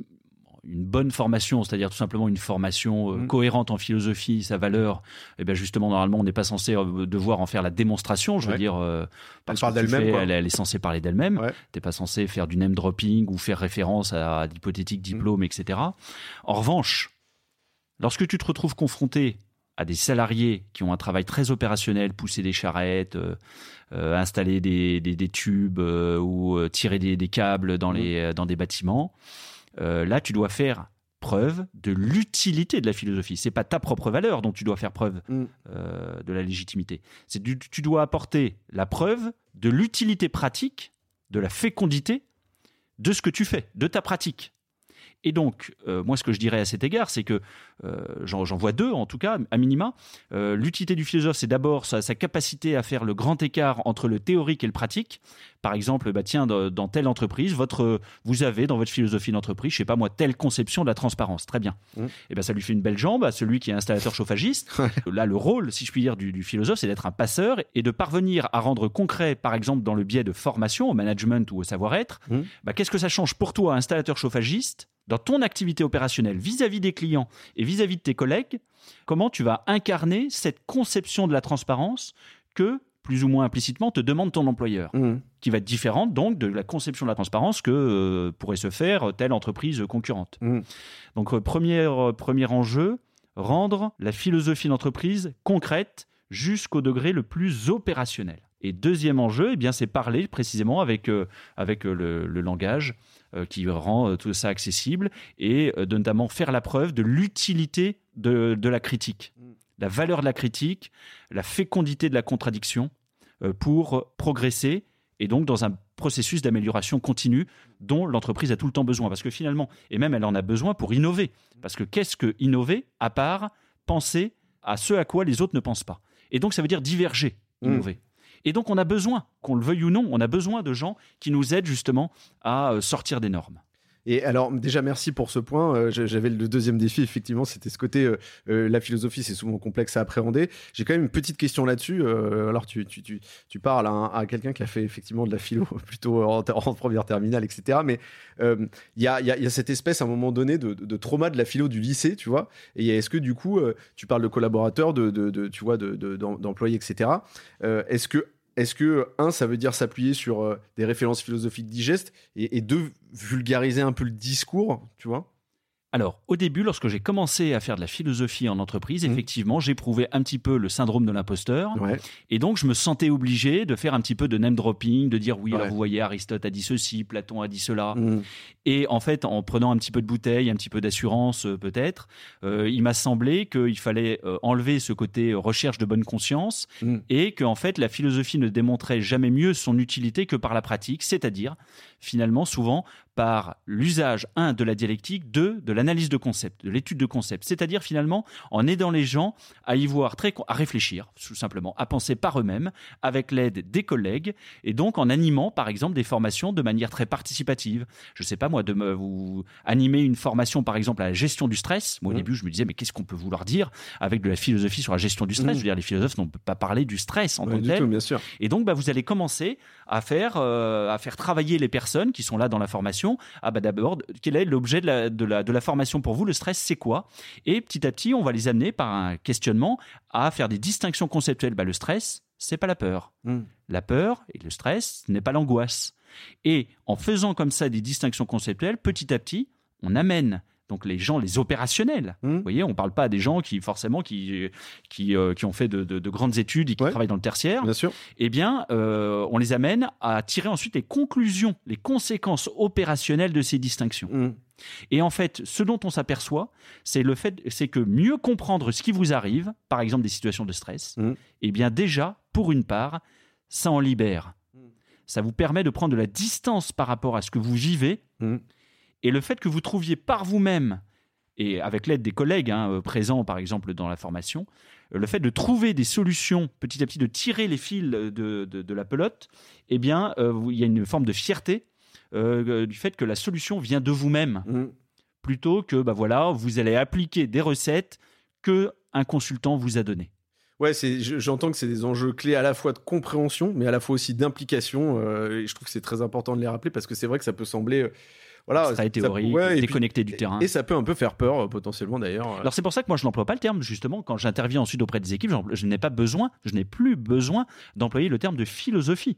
une bonne formation, c'est-à-dire tout simplement une formation euh, Mhm. cohérente en philosophie, sa valeur, eh bien justement normalement on n'est pas censé euh, devoir en faire la démonstration. Je veux Ouais. dire, euh, parce parle que tu fais. Elle, elle est censée parler d'elle-même. Ouais. T'es pas censé faire du name dropping ou faire référence à d'hypothétiques diplômes, etc. En revanche, lorsque tu te retrouves confronté à des salariés qui ont un travail très opérationnel, pousser des charrettes, euh, euh, installer des, des- des tubes euh, ou tirer des, des câbles dans, Mhm. les, dans des bâtiments, euh, là tu dois faire preuve de l'utilité de la philosophie. C'est pas ta propre valeur dont tu dois faire preuve Mhm. euh, de la légitimité. C'est tu dois apporter la preuve de l'utilité pratique, de la fécondité de ce que tu fais, de ta pratique. Et donc, euh, moi, ce que je dirais à cet égard, c'est que euh, j'en vois deux, en tout cas, à minima. Euh, L'utilité du philosophe, c'est d'abord sa, sa capacité à faire le grand écart entre le théorique et le pratique. Par exemple, bah, tiens, dans, dans telle entreprise, votre, vous avez dans votre philosophie d'entreprise, je sais pas moi, telle conception de la transparence. Très bien. Mhm. Et ben, ça lui fait une belle jambe à celui qui est installateur chauffagiste. Là, le rôle, si je puis dire, du, du philosophe, c'est d'être un passeur et de parvenir à rendre concret, par exemple, dans le biais de formation, au management ou au savoir-être, Mhm. bah, qu'est-ce que ça change pour toi, installateur chauffagiste, dans ton activité opérationnelle vis-à-vis des clients et vis-à-vis de tes collègues, comment tu vas incarner cette conception de la transparence que, plus ou moins implicitement, te demande ton employeur, Mhm. qui va être différente donc de la conception de la transparence que euh, pourrait se faire telle entreprise concurrente. Mhm. Donc, euh, premier, euh, premier enjeu, rendre la philosophie d'entreprise concrète jusqu'au degré le plus opérationnel. Et deuxième enjeu, eh bien, c'est parler précisément avec, avec le, le langage qui rend euh, tout ça accessible et euh, de notamment faire la preuve de l'utilité de, de la critique, Mm. la valeur de la critique, la fécondité de la contradiction euh, pour progresser et donc dans un processus d'amélioration continue dont l'entreprise a tout le temps besoin. Parce que finalement, et même elle en a besoin pour innover. Parce que qu'est-ce que innover à part penser à ce à quoi les autres ne pensent pas? Et donc ça veut dire diverger, Mmh. Et donc on a besoin, qu'on le veuille ou non, on a besoin de gens qui nous aident justement à euh, sortir des normes. Et alors, déjà, merci pour ce point. Euh, J'avais le deuxième défi, effectivement, c'était ce côté, euh, la philosophie, c'est souvent complexe à appréhender. J'ai quand même une petite question là-dessus. Alors, tu, parles à, un- à quelqu'un qui a fait effectivement de la philo, plutôt en, première terminale, etc. Mais il y, a, cette espèce, à un moment donné, de, de trauma de la philo du lycée, tu vois. Et est-ce que, du coup, tu parles de collaborateurs, de, de, de- tu vois, de- de- d'em- d'employés, etc. Est-ce que est-ce que, un, ça veut dire s'appuyer sur euh, des références philosophiques digestes et, et deux, vulgariser un peu le discours, tu vois? Alors, au début, lorsque j'ai commencé à faire de la philosophie en entreprise, Mhm. effectivement, j'éprouvais un petit peu le syndrome de l'imposteur. Ouais. Et donc, je me sentais obligé de faire un petit peu de name dropping, de dire oui, Ouais. alors vous voyez, Aristote a dit ceci, Platon a dit cela. Mm. Et en fait, en prenant un petit peu de bouteille, un petit peu d'assurance euh, peut-être, euh, il m'a semblé qu'il fallait euh, enlever ce côté recherche de bonne conscience Mm. et que en fait, la philosophie ne démontrait jamais mieux son utilité que par la pratique, c'est-à-dire finalement souvent par l'usage, un, de la dialectique, deux, de l'analyse de concept, de l'étude de concept. C'est-à-dire finalement en aidant les gens à y voir très, à réfléchir, tout simplement, à penser par eux-mêmes, avec l'aide des collègues, et donc en animant, par exemple, des formations de manière très participative. Je sais pas moi, de me, vous animer une formation, par exemple, à la gestion du stress. Moi, au Mhm. début, je me disais, mais qu'est-ce qu'on peut vouloir dire avec de la philosophie sur la gestion du stress? Mhm. Je veux dire, les philosophes n'ont pas parlé du stress en Ouais, tant que tel. tout, bien sûr. Et donc, bah, vous allez commencer à faire, euh, à faire travailler les personnes qui sont là dans la formation. Ah bah d'abord, quel est l'objet de la, de, la, de la formation pour vous? Le stress, c'est quoi? Et petit à petit, on va les amener par un questionnement à faire des distinctions conceptuelles. Bah, le stress, c'est pas la peur. Mm. La peur et le stress ce n'est pas l'angoisse. Et en faisant comme ça des distinctions conceptuelles, petit à petit, on amène donc les gens, les opérationnels. Mm. Vous voyez, on ne parle pas des gens qui forcément qui, qui, euh, qui ont fait de, de- de grandes études et qui Ouais. travaillent dans le tertiaire Bien sûr. eh bien, euh, on les amène à tirer ensuite les conclusions, les conséquences opérationnelles de ces distinctions. Mm. Et en fait, ce dont on s'aperçoit, c'est le fait, c'est que mieux comprendre ce qui vous arrive, par exemple des situations de stress, Mm. eh bien déjà, pour une part, ça en libère. Ça vous permet de prendre de la distance par rapport à ce que vous vivez. Et le fait que vous trouviez par vous-même et avec l'aide des collègues hein, euh, présents, par exemple, dans la formation, euh, le fait de trouver des solutions, petit à petit, de tirer les fils de, de- de la pelote, eh bien, euh, il y a une forme de fierté euh, du fait que la solution vient de vous-même, Mm. plutôt que, bah voilà, vous allez appliquer des recettes que un consultant vous a données. Ouais, j'entends que c'est des enjeux clés à la fois de compréhension, mais à la fois aussi d'implication. euh, et je trouve que c'est très important de les rappeler parce que c'est vrai que ça peut sembler, voilà, ça- théorique, ouais, et, puis- déconnecté du terrain. et ça peut un peu faire peur euh, potentiellement d'ailleurs. Alors c'est pour ça que moi je n'emploie pas le terme justement quand j'interviens ensuite auprès des équipes, je n'ai pas besoin, je n'ai plus besoin d'employer le terme de philosophie.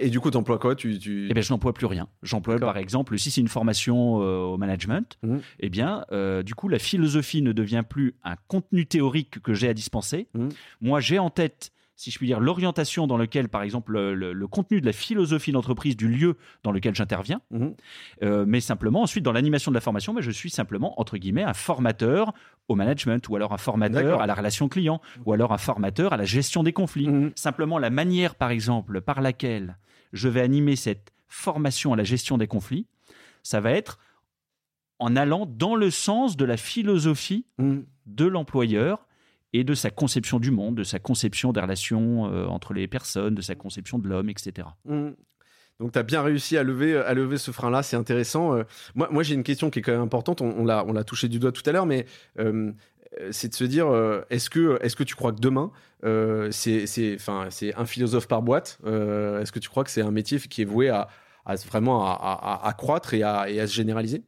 Et du coup, t'emploies quoi? Tu, tu... Eh bien, je n'emploie plus rien. J'emploie, par exemple, si c'est une formation euh, au management, Mhm. eh bien, euh, du coup, la philosophie ne devient plus un contenu théorique que j'ai à dispenser. Mhm. Moi, j'ai en tête, si je puis dire, l'orientation dans lequel, par exemple, le, contenu de la philosophie d'entreprise du lieu dans lequel j'interviens. Mhm. Euh, mais simplement, ensuite, dans l'animation de la formation, ben, je suis simplement, entre guillemets, un formateur au management, ou alors un formateur à la relation client, ou alors un formateur à la gestion des conflits. Mhm. Simplement, la manière, par exemple, par laquelle je vais animer cette formation à la gestion des conflits, ça va être en allant dans le sens de la philosophie Mhm. de l'employeur et de sa conception du monde, de sa conception des relations euh, entre les personnes, de sa conception de l'homme, etc. Mhm. Donc, tu as bien réussi à lever, à lever ce frein-là, c'est intéressant. Euh, moi, moi j'ai une question qui est quand même importante, on, on l'a touché du doigt tout à l'heure, mais euh, c'est de se dire, est-ce que, est que tu crois que demain, c'est un philosophe par boîte Est-ce que tu crois que c'est un métier qui est voué à, à vraiment à, croître et et à se généraliser?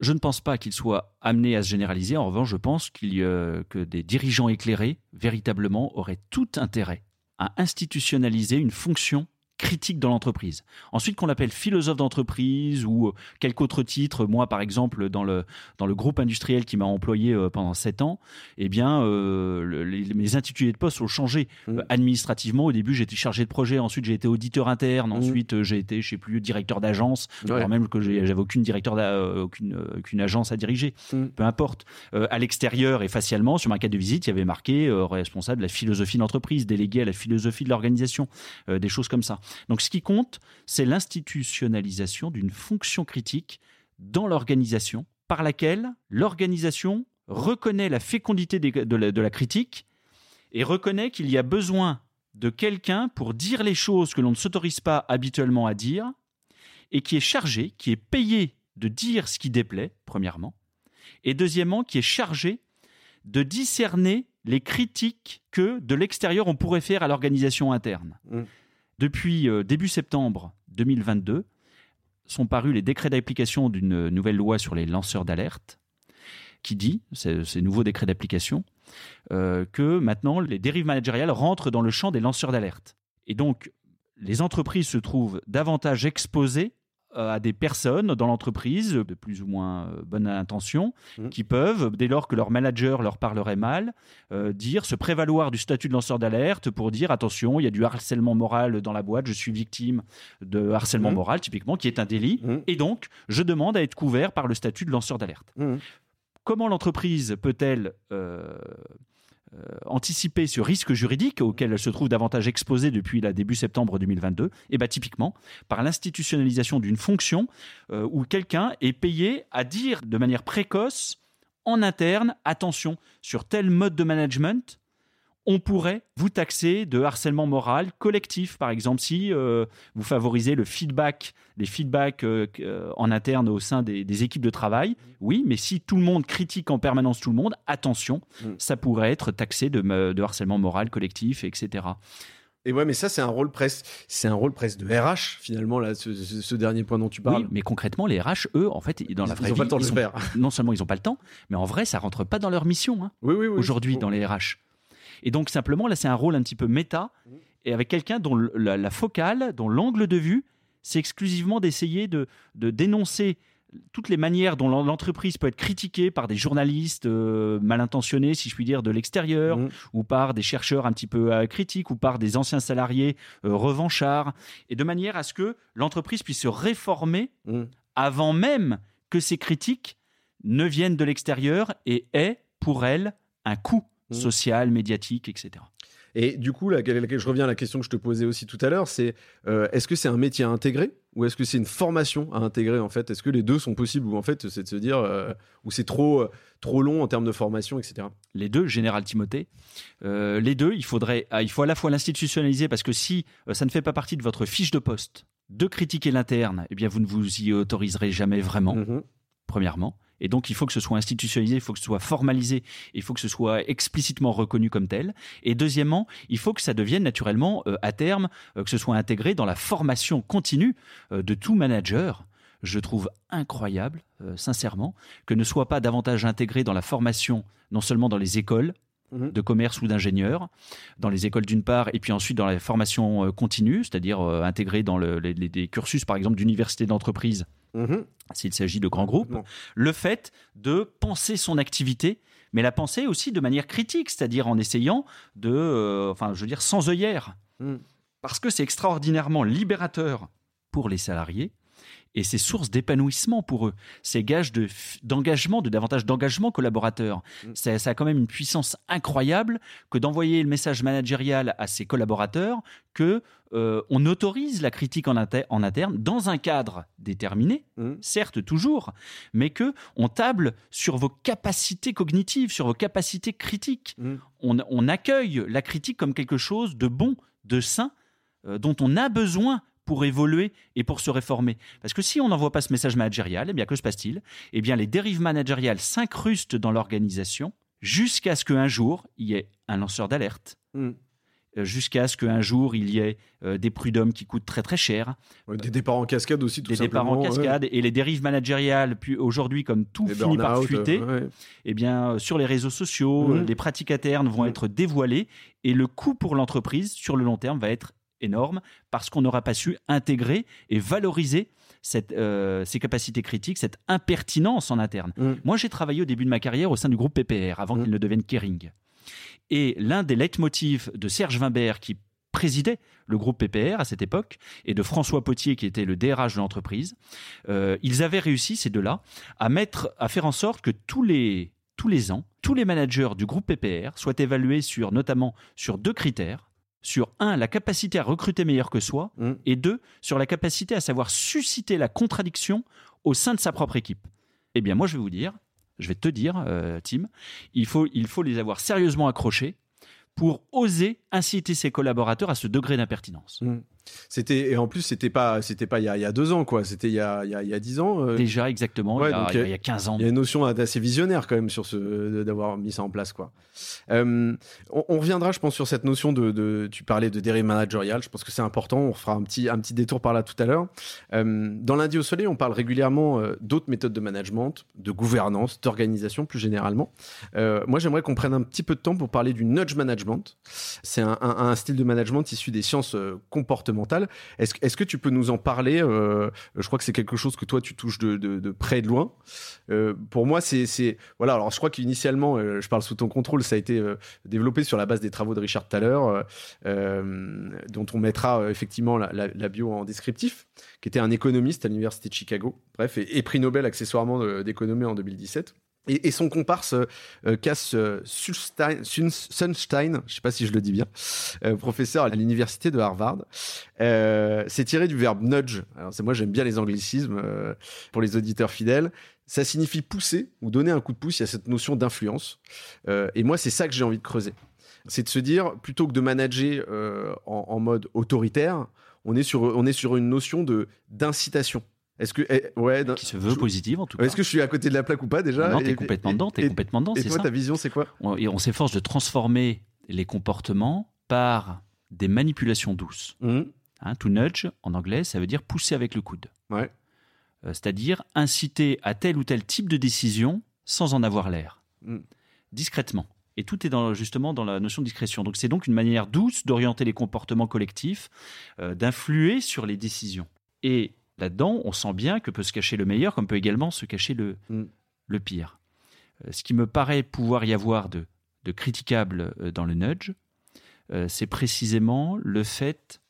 Je ne pense pas qu'il soit amené à se généraliser. En revanche, je pense y a, que des dirigeants éclairés, véritablement, auraient tout intérêt à institutionnaliser une fonction critique dans l'entreprise. Ensuite, qu'on l'appelle philosophe d'entreprise ou euh, quelque autre titre, moi par exemple dans le dans le groupe industriel qui m'a employé euh, pendant sept ans, eh bien euh, le- les- mes intitulés de poste ont changé. Euh, administrativement. Au début, j'étais chargé de projet, ensuite j'ai été auditeur interne, Mhm. ensuite euh, j'ai été, je sais plus, directeur d'agence, Ouais. alors même que j'avais aucune directeur, aucune aucune agence à diriger. Mhm. Peu importe. Euh, à l'extérieur et facialement, sur ma carte de visite, il y avait marqué euh, responsable de la philosophie d'entreprise, délégué à la philosophie de l'organisation, des choses comme ça. Donc ce qui compte, c'est l'institutionnalisation d'une fonction critique dans l'organisation par laquelle l'organisation reconnaît la fécondité de la, critique et reconnaît qu'il y a besoin de quelqu'un pour dire les choses que l'on ne s'autorise pas habituellement à dire et qui est chargé, qui est payé de dire ce qui déplaît, premièrement, et deuxièmement, qui est chargé de discerner les critiques que de l'extérieur on pourrait faire à l'organisation interne. Mmh. Depuis euh, début septembre 2022, sont parus les décrets d'application d'une nouvelle loi sur les lanceurs d'alerte, qui dit, ces, nouveaux décrets d'application, euh, que maintenant les dérives managériales rentrent dans le champ des lanceurs d'alerte. Et donc, les entreprises se trouvent davantage exposées à des personnes dans l'entreprise de plus ou moins euh, bonne intention mmh. qui peuvent, dès lors que leur manager leur parlerait mal, euh, dire, se prévaloir du statut de lanceur d'alerte pour dire attention, il y a du harcèlement moral dans la boîte, je suis victime de harcèlement mmh. moral typiquement, qui est un délit, mmh. et donc je demande à être couvert par le statut de lanceur d'alerte. Comment l'entreprise peut-elle euh, anticiper ce risque juridique auquel elle se trouve davantage exposée depuis la début septembre 2022 Et bien typiquement par l'institutionnalisation d'une fonction euh, où quelqu'un est payé à dire de manière précoce en interne attention sur tel mode de management on pourrait vous taxer de harcèlement moral collectif, par exemple, si euh, vous favorisez le feedback, les feedbacks euh, euh, en interne au sein des, équipes de travail. Oui, mais si tout le monde critique en permanence tout le monde, attention, mm. ça pourrait être taxé de, harcèlement moral collectif, etc. Et ouais, mais ça, c'est un rôle presque, c'est un rôle presque de RH finalement là, ce, dernier point dont tu parles. Oui, mais concrètement, les RH, eux, en fait, dans la vraie ils n'ont pas le temps de le faire. Non seulement ils n'ont pas le temps, mais en vrai, ça rentre pas dans leur mission. Hein, oui, oui, oui, Aujourd'hui, dans les RH. Et donc simplement, là, c'est un rôle un petit peu méta, mmh. et avec quelqu'un dont la, focale, dont l'angle de vue, c'est exclusivement d'essayer de, dénoncer toutes les manières dont l'entreprise peut être critiquée par des journalistes euh, mal intentionnés, si je puis dire, de l'extérieur, mmh. ou par des chercheurs un petit peu euh, critiques, ou par des anciens salariés euh, revanchards, et de manière à ce que l'entreprise puisse se réformer mmh. avant même que ces critiques ne viennent de l'extérieur et aient pour elle un coût. Mmh. social, médiatique, etc. Et du coup, là, je reviens à la question que je te posais aussi tout à l'heure, c'est euh, est-ce que c'est un métier à intégrer ou est-ce que c'est une formation à intégrer en fait? Est-ce que les deux sont possibles ou en fait c'est de se dire euh, ou c'est trop euh, trop long en termes de formation, etc. Les deux, Général Timothée. les deux, il faudrait, ah, il faut à la fois l'institutionnaliser parce que si ça ne fait pas partie de votre fiche de poste de critiquer l'interne, eh bien vous ne vous y autoriserez jamais vraiment. Mmh premièrement. Et donc, il faut que ce soit institutionnalisé, il faut que ce soit formalisé, il faut que ce soit explicitement reconnu comme tel. Et deuxièmement, il faut que ça devienne naturellement, euh, à terme, euh, que ce soit intégré dans la formation continue euh, de tout manager. Je trouve incroyable, sincèrement, que ne soit pas davantage intégré dans la formation, non seulement dans les écoles, mhm. de commerce ou d'ingénieurs, dans les écoles d'une part, et puis ensuite dans la formation continue, c'est-à-dire intégré dans les, cursus, par exemple, d'université d'entreprise Mhm. s'il s'agit de grands groupes, le fait de penser son activité, mais la penser aussi de manière critique, c'est-à-dire en essayant de, euh, enfin, je veux dire, sans œillère. Mhm. Parce que c'est extraordinairement libérateur pour les salariés et c'est source d'épanouissement pour eux. C'est gage d'engagement, de, davantage d'engagement collaborateur. Mm. Ça, a quand même une puissance incroyable que d'envoyer le message managérial à ses collaborateurs que euh, on autorise la critique en, en, interne dans un cadre déterminé, mm. certes toujours, mais que on table sur vos capacités cognitives, sur vos capacités critiques. Mm. On, accueille la critique comme quelque chose de bon, de sain, euh, dont on a besoin pour évoluer et pour se réformer. Parce que si on n'envoie pas ce message managérial, eh bien que se passe-t-il? Eh bien les dérives managériales s'incrustent dans l'organisation jusqu'à ce qu'un jour il y ait un lanceur d'alerte. Hmm. Euh, jusqu'à ce qu'un jour il y ait euh, des prud'hommes qui coûtent très très cher. des départs en cascade aussi, tout des simplement. Des départs en cascade et les dérives managériales, puis aujourd'hui comme tout finit par fuiter, eh bien sur les réseaux sociaux, hmm. les pratiques internes vont hmm. être dévoilées et le coût pour l'entreprise sur le long terme va être énorme parce qu'on n'aura pas su intégrer et valoriser cette, euh, ces capacités critiques, cette impertinence en interne. Mm. Moi, j'ai travaillé au début de ma carrière au sein du groupe PPR, avant mm. qu'il ne devienne Kering. Et l'un des leitmotifs de Serge Wimbert, qui présidait le groupe PPR à cette époque, et de François Potier, qui était le DRH de l'entreprise, euh, ils avaient réussi, ces deux-là, à, mettre, à faire en sorte que tous les, tous les ans, tous les managers du groupe PPR soient évalués sur, notamment sur deux critères sur un, la capacité à recruter meilleur que soi, Mm. et deux, sur la capacité à savoir susciter la contradiction au sein de sa propre équipe. Eh bien, moi, je vais vous dire, je vais te dire, euh, Tim, il faut, il faut les avoir sérieusement accrochés pour oser inciter ses collaborateurs à ce degré d'impertinence. C'était et en plus c'était pas c'était pas il y a, il y a deux ans quoi. C'était il y a il y a, il y a dix ans. euh, Déjà, exactement, Ouais, il, y a, donc, il y a- euh, 15 ans. Il y a une notion assez visionnaire quand même sur ce d'avoir mis ça en place quoi. Euh, on, on reviendra, je pense, sur cette notion de, de tu parlais de dérive managériale. Je pense que c'est important. On fera un petit un petit détour par là tout à l'heure. Euh, dans lundi au soleil, on parle régulièrement d'autres méthodes de management, de gouvernance, d'organisation plus généralement. Moi, j'aimerais qu'on prenne un petit peu de temps pour parler du nudge management. C'est un, un- un style de management issu des sciences euh, Est-ce que tu peux nous en parler Euh, Je crois que c'est quelque chose que toi tu touches de, près et de loin. Euh, pour moi, c'est voilà. Alors, je crois qu'initialement, euh, je parle sous ton contrôle, ça a été développé sur la base des travaux de Richard Thaler, dont on mettra effectivement la, bio en descriptif, qui était un économiste à l'université de Chicago. Bref, et, et prix Nobel accessoirement d'économie en 2017. Et, son comparse euh, Cass euh, Sunstein, Sun- Sunstein, je sais pas si je le dis bien, euh, professeur à l'université de Harvard, c'est tiré du verbe nudge. Alors c'est moi j'aime bien les anglicismes pour les auditeurs fidèles. Ça signifie pousser ou donner un coup de pouce. Il y a cette notion d'influence. Et moi c'est ça que j'ai envie de creuser. C'est de se dire plutôt que de manager en, en mode autoritaire, on est sur on est sur une notion de d'incitation. Est-ce que eh, ouais qui se veut je- positive en tout cas. est-ce que je suis à côté de la plaque ou pas déjà non, t'es complètement dedans, t'es complètement dedans, Et c'est toi, ça. ta vision, c'est quoi? On, et on s'efforce de transformer les comportements par des manipulations douces. Hein, to nudge, en anglais, ça veut dire pousser avec le coude. Ouais. Euh, C'est-à-dire inciter à tel ou tel type de décision sans en avoir l'air. Mm. Discrètement. Et tout est dans, justement dans la notion de discrétion. Donc c'est donc une manière douce d'orienter les comportements collectifs, euh, d'influer sur les décisions. Et là-dedans, on sent bien que peut se cacher le meilleur, comme peut également se cacher le, Mm. le pire. Euh, ce qui me paraît pouvoir y avoir de, de critiquable euh, dans le nudge, euh, c'est précisément le fait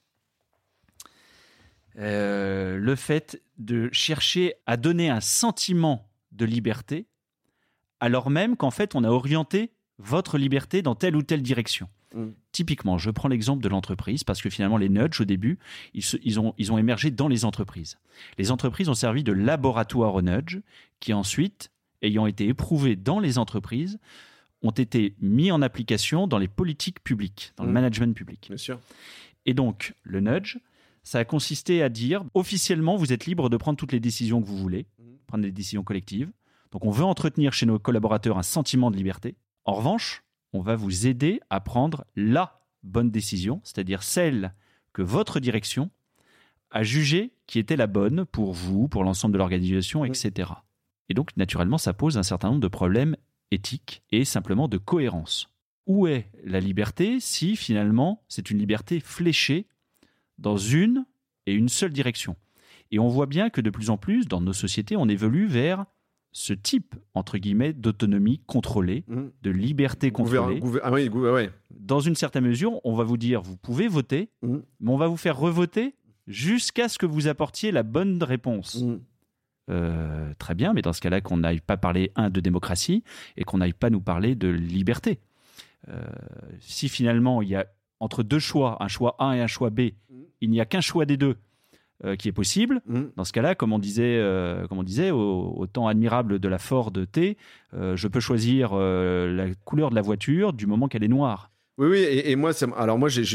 euh, le fait de chercher à donner un sentiment de liberté, alors même qu'en fait on a orienté votre liberté dans telle ou telle direction. Mm. Typiquement, je prends l'exemple de l'entreprise parce que finalement les nudges au début, ils, se- ils ont, ils ont émergé dans les entreprises. Les entreprises ont servi de laboratoire au nudge qui ensuite, ayant été éprouvés dans les entreprises, ont été mis en application dans les politiques publiques, dans le Mm. management public. Bien sûr. Et donc, le nudge, ça a consisté à dire officiellement, vous êtes libre de prendre toutes les décisions que vous voulez, Mhm. prendre des décisions collectives. Donc, on veut entretenir chez nos collaborateurs un sentiment de liberté. En revanche, on va vous aider à prendre la bonne décision, c'est-à-dire celle que votre direction a jugée qui était la bonne pour vous, pour l'ensemble de l'organisation, etc. Et donc, naturellement, ça pose un certain nombre de problèmes éthiques et simplement de cohérence. Où est la liberté si finalement c'est une liberté fléchée dans une et une seule direction? Et on voit bien que de plus en plus, dans nos sociétés, on évolue vers ce type, entre guillemets, d'autonomie contrôlée, Mhm. de liberté contrôlée. gouver- ah oui, gouver- ouais. Dans une certaine mesure, on va vous dire, vous pouvez voter, Mhm. mais on va vous faire revoter jusqu'à ce que vous apportiez la bonne réponse. Mhm. Euh, très bien, mais dans ce cas-là, qu'on n'aille pas parler, un, de démocratie, et qu'on n'aille pas nous parler de liberté. Euh, si finalement il y a entre deux choix, un choix A et un choix B, il n'y a qu'un choix des deux euh, qui est possible, Mhm. dans ce cas-là, comme on disait, euh, comme on disait au, au temps admirable de la Ford T, euh, je peux choisir la couleur de la voiture du moment qu'elle est noire. Oui, oui, et, et moi, ça alors moi, j'ai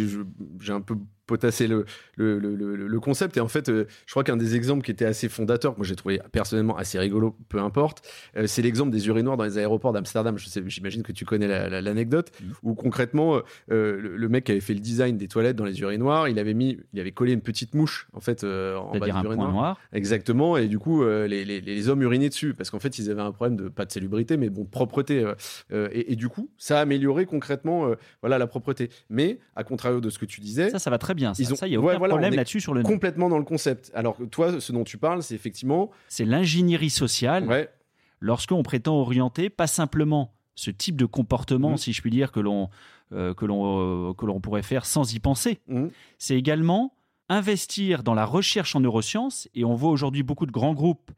un peu potassé le, le, le, le- concept, et en fait, euh, je crois qu'un des exemples qui était assez fondateur, que moi j'ai trouvé personnellement assez rigolo, peu importe, euh, c'est l'exemple des urinoirs dans les aéroports d'Amsterdam. J'imagine que tu connais la- la- l'anecdote, Mhm. où concrètement, euh, le, mec qui avait fait le design des toilettes dans les urinoirs, il avait mis, il avait collé une petite mouche, en fait, en bas C'est-à-dire des urinoirs. noir. Exactement, et du coup, les, les- les hommes urinaient dessus, parce qu'en fait, ils avaient un problème de, pas de salubrité, mais bon, de propreté. et, et du coup, ça a amélioré concrètement voilà, la propreté. Mais, à contrario de ce que tu disais, Ça, ça va très bien. Ça, ont- il n'y a Ouais, aucun voilà, on problème là-dessus sur le nom. complètement dans le concept. Alors, toi, ce dont tu parles, c'est effectivement. C'est l'ingénierie sociale Ouais, lorsqu'on prétend orienter pas simplement ce type de comportement, Mhm. si je puis dire, que l'on euh, que l'on euh, que l'on pourrait faire sans y penser. Mhm. C'est également investir dans la recherche en neurosciences, et on voit aujourd'hui beaucoup de grands groupes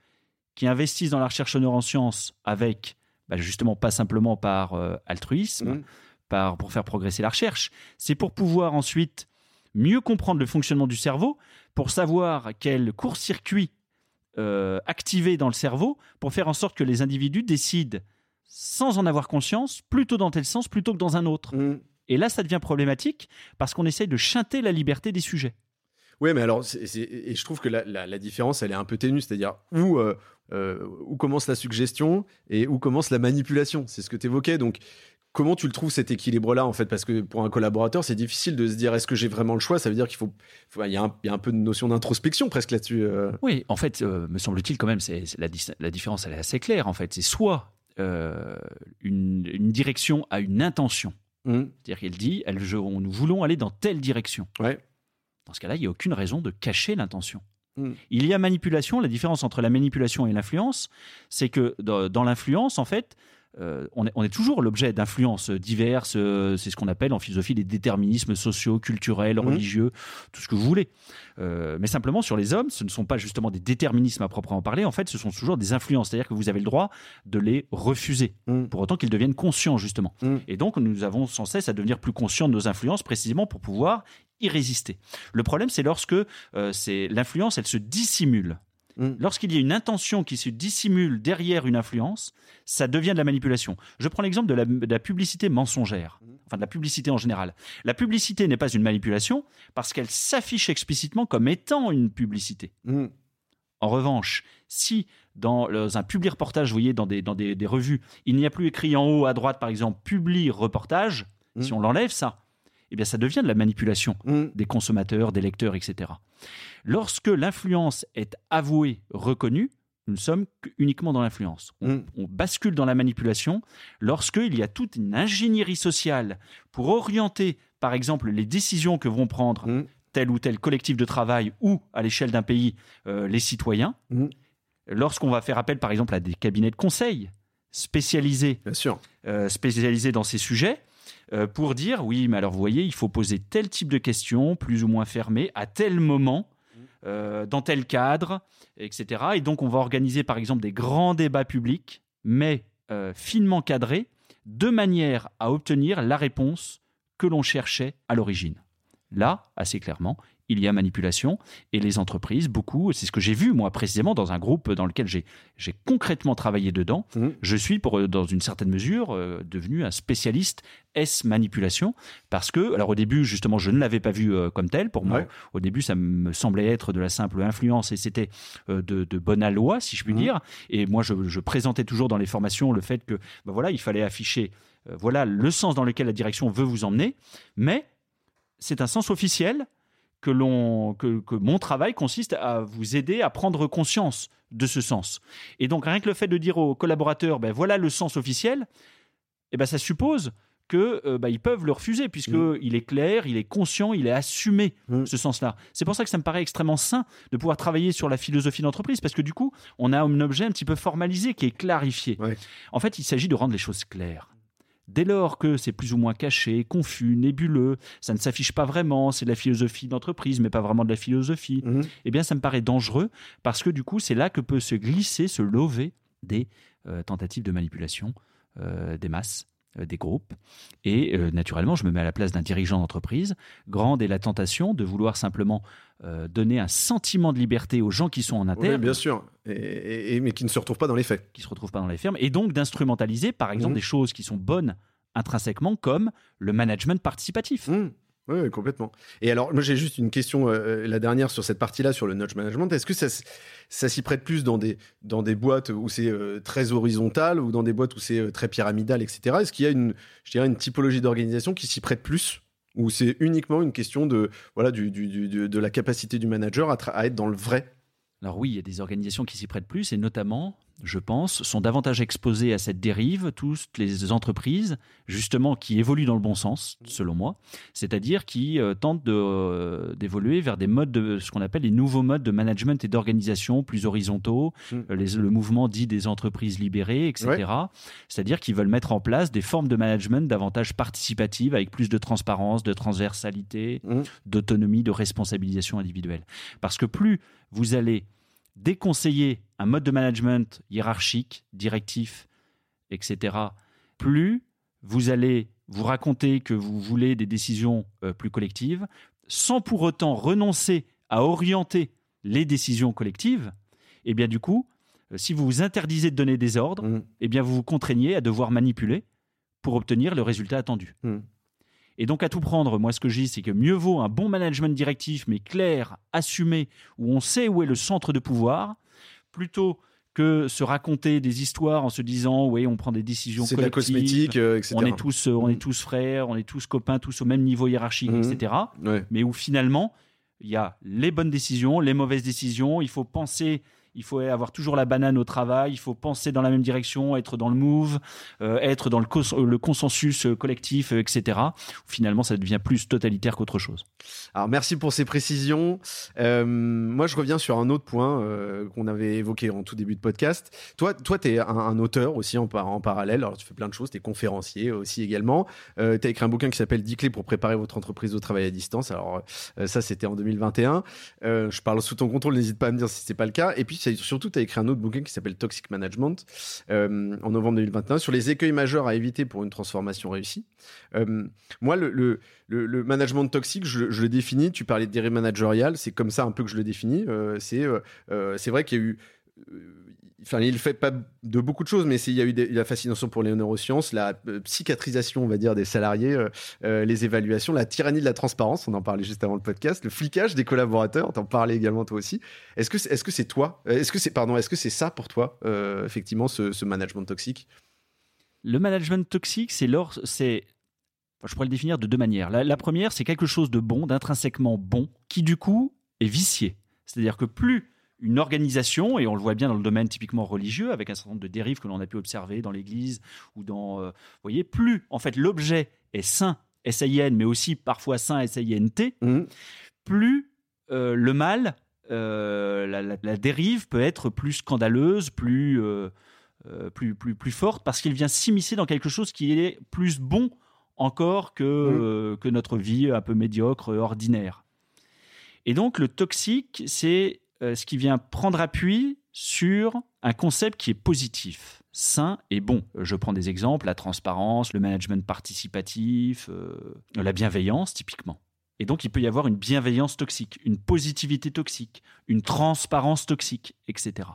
qui investissent dans la recherche en neurosciences avec, bah, justement, pas simplement par euh, altruisme, Mhm. par, pour faire progresser la recherche. C'est pour pouvoir ensuite mieux comprendre le fonctionnement du cerveau, pour savoir quel court-circuit euh, activer dans le cerveau, pour faire en sorte que les individus décident sans en avoir conscience, plutôt dans tel sens plutôt que dans un autre. Mm. Et là, ça devient problématique parce qu'on essaye de chanter la liberté des sujets. Oui, mais alors, et je trouve que la, la- la différence, elle est un peu ténue, c'est-à-dire où, euh, euh, où commence la suggestion et où commence la manipulation. C'est ce que tu évoquais. Donc, comment tu le trouves cet équilibre-là, en fait? Parce que pour un collaborateur, c'est difficile de se dire est-ce que j'ai vraiment le choix? Ça veut dire qu'il faut. faut- Il y, a un- il y a un peu de notion d'introspection presque là-dessus. euh. Oui, en fait, euh, me semble-t-il quand même, c'est la, différence, elle est assez claire. En fait, c'est soit euh, une, une direction a une intention, Mm. c'est-à-dire qu'elle dit, elle, je- on- nous voulons aller dans telle direction. Ouais. Dans ce cas-là, il n'y a aucune raison de cacher l'intention. Mm. Il y a manipulation. La différence entre la manipulation et l'influence, c'est que dans, dans l'influence, en fait, euh, on, est, on est toujours l'objet d'influences diverses. euh, c'est ce qu'on appelle en philosophie les déterminismes sociaux, culturels, Mhm. religieux, tout ce que vous voulez. Euh, mais simplement sur les hommes, ce ne sont pas justement des déterminismes à proprement parler. En fait, ce sont toujours des influences. C'est-à-dire que vous avez le droit de les refuser, Mm. pour autant qu'ils deviennent conscients justement. Mm. Et donc, nous avons sans cesse à devenir plus conscients de nos influences, précisément pour pouvoir y résister. Le problème, c'est lorsque c'est l'influence, elle se dissimule. Mm. Lorsqu'il y a une intention qui se dissimule derrière une influence, ça devient de la manipulation. Je prends l'exemple de la, de la publicité mensongère, enfin de la publicité en général. La publicité n'est pas une manipulation parce qu'elle s'affiche explicitement comme étant une publicité. Mm. En revanche, si dans un public reportage, vous voyez, dans des, dans des, des revues, il n'y a plus écrit en haut à droite, par exemple, public reportage, Mm. si on l'enlève ça, eh bien ça devient de la manipulation Mm. des consommateurs, des lecteurs, etc. Lorsque l'influence est avouée, reconnue, nous ne sommes uniquement dans l'influence. On, Mm. on bascule dans la manipulation lorsqu'il y a toute une ingénierie sociale pour orienter, par exemple, les décisions que vont prendre Mm. tel ou tel collectif de travail ou, à l'échelle d'un pays, euh, les citoyens. Mm. Lorsqu'on va faire appel, par exemple, à des cabinets de conseil spécialisés Bien sûr. euh, spécialisés dans ces sujets pour dire oui, mais alors vous voyez, il faut poser tel type de questions, plus ou moins fermées, à tel moment, euh, dans tel cadre, etc. Et donc on va organiser par exemple des grands débats publics, mais euh, finement cadrés, de manière à obtenir la réponse que l'on cherchait à l'origine. Là, assez clairement, il y a manipulation et les entreprises, beaucoup, c'est ce que j'ai vu moi précisément dans un groupe dans lequel j'ai concrètement travaillé dedans, Mm. je suis, pour, euh, dans une certaine mesure, euh, devenu un spécialiste S manipulation parce que, alors au début, justement, je ne l'avais pas vu euh, comme tel. Pour moi, Ouais. au début, ça me semblait être de la simple influence et c'était euh, de, de bonne loi, si je puis Mhm. dire. Et moi, je, je présentais toujours dans les formations le fait que, ben voilà, il fallait afficher, voilà, le sens dans lequel la direction veut vous emmener, mais c'est un sens officiel que, l'on, que, que mon travail consiste à vous aider à prendre conscience de ce sens. Et donc, rien que le fait de dire aux collaborateurs, ben voilà le sens officiel, eh ben ça suppose que euh, ben, ils peuvent le refuser puisque Mm. il est clair, il est conscient, il est assumé Mm. ce sens-là. C'est pour ça que ça me paraît extrêmement sain de pouvoir travailler sur la philosophie d'entreprise parce que du coup, on a un objet un petit peu formalisé qui est clarifié. Ouais. En fait, il s'agit de rendre les choses claires. Dès lors que c'est plus ou moins caché, confus, nébuleux, ça ne s'affiche pas vraiment, c'est de la philosophie d'entreprise, mais pas vraiment de la philosophie, Mm. eh bien, ça me paraît dangereux parce que du coup, c'est là que peut se glisser, se lever des euh, tentatives de manipulation euh, des masses, des groupes. Et euh, naturellement, je me mets à la place d'un dirigeant d'entreprise. Grande est la tentation de vouloir simplement euh, donner un sentiment de liberté aux gens qui sont en Oui, interne, bien sûr. Et, mais qui ne se retrouvent pas dans les faits. qui se retrouvent pas dans les fermes, et donc d'instrumentaliser, par exemple, Mhm. des choses qui sont bonnes intrinsèquement, comme le management participatif. Mmh. Oui, complètement. Et alors, moi, j'ai juste une question, euh, la dernière sur cette partie-là, sur le nudge management. Est-ce que ça, s'y prête plus dans des, boîtes où c'est euh, très horizontal ou dans des boîtes où c'est euh, très pyramidal, etc. Est-ce qu'il y a une, je une typologie d'organisation qui s'y prête plus? Ou c'est uniquement une question de, voilà, de la capacité du manager à, à être dans le vrai? Alors oui, il y a des organisations qui s'y prêtent plus, et notamment, je pense, sont davantage exposées à cette dérive, toutes les entreprises, justement, qui évoluent dans le bon sens, selon moi, c'est-à-dire qui euh, tentent de, euh, d'évoluer vers des modes de ce qu'on appelle les nouveaux modes de management et d'organisation plus horizontaux, Mm. les- le mouvement dit des entreprises libérées, etc. Ouais. C'est-à-dire qu'ils veulent mettre en place des formes de management davantage participatives, avec plus de transparence, de transversalité, Mmh. d'autonomie, de responsabilisation individuelle. Parce que plus vous allez déconseiller un mode de management hiérarchique, directif, etc., plus vous allez vous racontez que vous voulez des décisions euh, plus collectives, sans pour autant renoncer à orienter les décisions collectives, et eh bien du coup, euh, si vous vous interdisez de donner des ordres, Mm. et eh bien vous vous contraignez à devoir manipuler pour obtenir le résultat attendu. Mm. Et donc à tout prendre, moi ce que je dis, c'est que mieux vaut un bon management directif, mais clair, assumé, où on sait où est le centre de pouvoir, plutôt que se raconter des histoires en se disant, oui, on prend des décisions C'est de la collectives, cosmétique, euh, etc. on est tous, euh, on est Mm. tous frères, on est tous copains, tous au même niveau hiérarchique, Mhm. etc. Ouais. Mais où finalement, il y a les bonnes décisions, les mauvaises décisions. Il faut penser, il faut avoir toujours la banane au travail. Il faut penser dans la même direction, être dans le move, euh, être dans le, le consensus euh, collectif, euh, etc. Finalement, ça devient plus totalitaire qu'autre chose. Alors merci pour ces précisions. Euh, moi, je reviens sur un autre point euh, qu'on avait évoqué en tout début de podcast. Toi, toi, tu es un, auteur aussi en, par- en parallèle. Alors, tu fais plein de choses. Tu es conférencier aussi également. Euh, tu as écrit un bouquin qui s'appelle 10 clés pour préparer votre entreprise au travail à distance. Alors, euh, ça, c'était en 2021. Euh, je parle sous ton contrôle. N'hésite pas à me dire si c'est pas le cas. Et puis, surtout, tu as écrit un autre bouquin qui s'appelle Toxic Management euh, en novembre 2021 sur les écueils majeurs à éviter pour une transformation réussie. Euh, moi, le, le, le, management toxique, je, le définis. Tu parlais de dérive managériale, c'est comme ça un peu que je le définis. Euh, euh, c'est vrai qu'il y a eu. Enfin, il fait pas de beaucoup de choses, mais il y a eu des- la fascination pour les neurosciences, la euh, psychiatrisation, on va dire, des salariés, euh, euh, les évaluations, la tyrannie de la transparence, on en parlait juste avant le podcast, le flicage des collaborateurs, t'en parlais également toi aussi. Est-ce que c'est est -ce c'est toi Est-ce que c'est pardon Est-ce que c'est ça pour toi, effectivement, ce, management toxique? Le management toxique, c'est c'est, je pourrais le définir de deux manières. La première, c'est quelque chose de bon, d'intrinsèquement bon, qui du coup est vicié. C'est-à-dire que plus une organisation, et on le voit bien dans le domaine typiquement religieux, avec un certain nombre de dérives que l'on a pu observer dans l'Église ou dans, euh, vous voyez, plus en fait l'objet est sain, S-A-I-N, mais aussi parfois sain, S-A-I-N-T, Mhm. plus euh, le mal, euh, la, la- la dérive peut être plus scandaleuse, plus, plus, plus, plus forte, parce qu'il vient s'immiscer dans quelque chose qui est plus bon encore que, euh, que notre vie un peu médiocre, ordinaire. Et donc le toxique, c'est euh, ce qui vient prendre appui sur un concept qui est positif, sain et bon. Euh, Je prends des exemples, la transparence, le management participatif, euh, la bienveillance typiquement. Et donc il peut y avoir une bienveillance toxique, une positivité toxique, une transparence toxique, etc.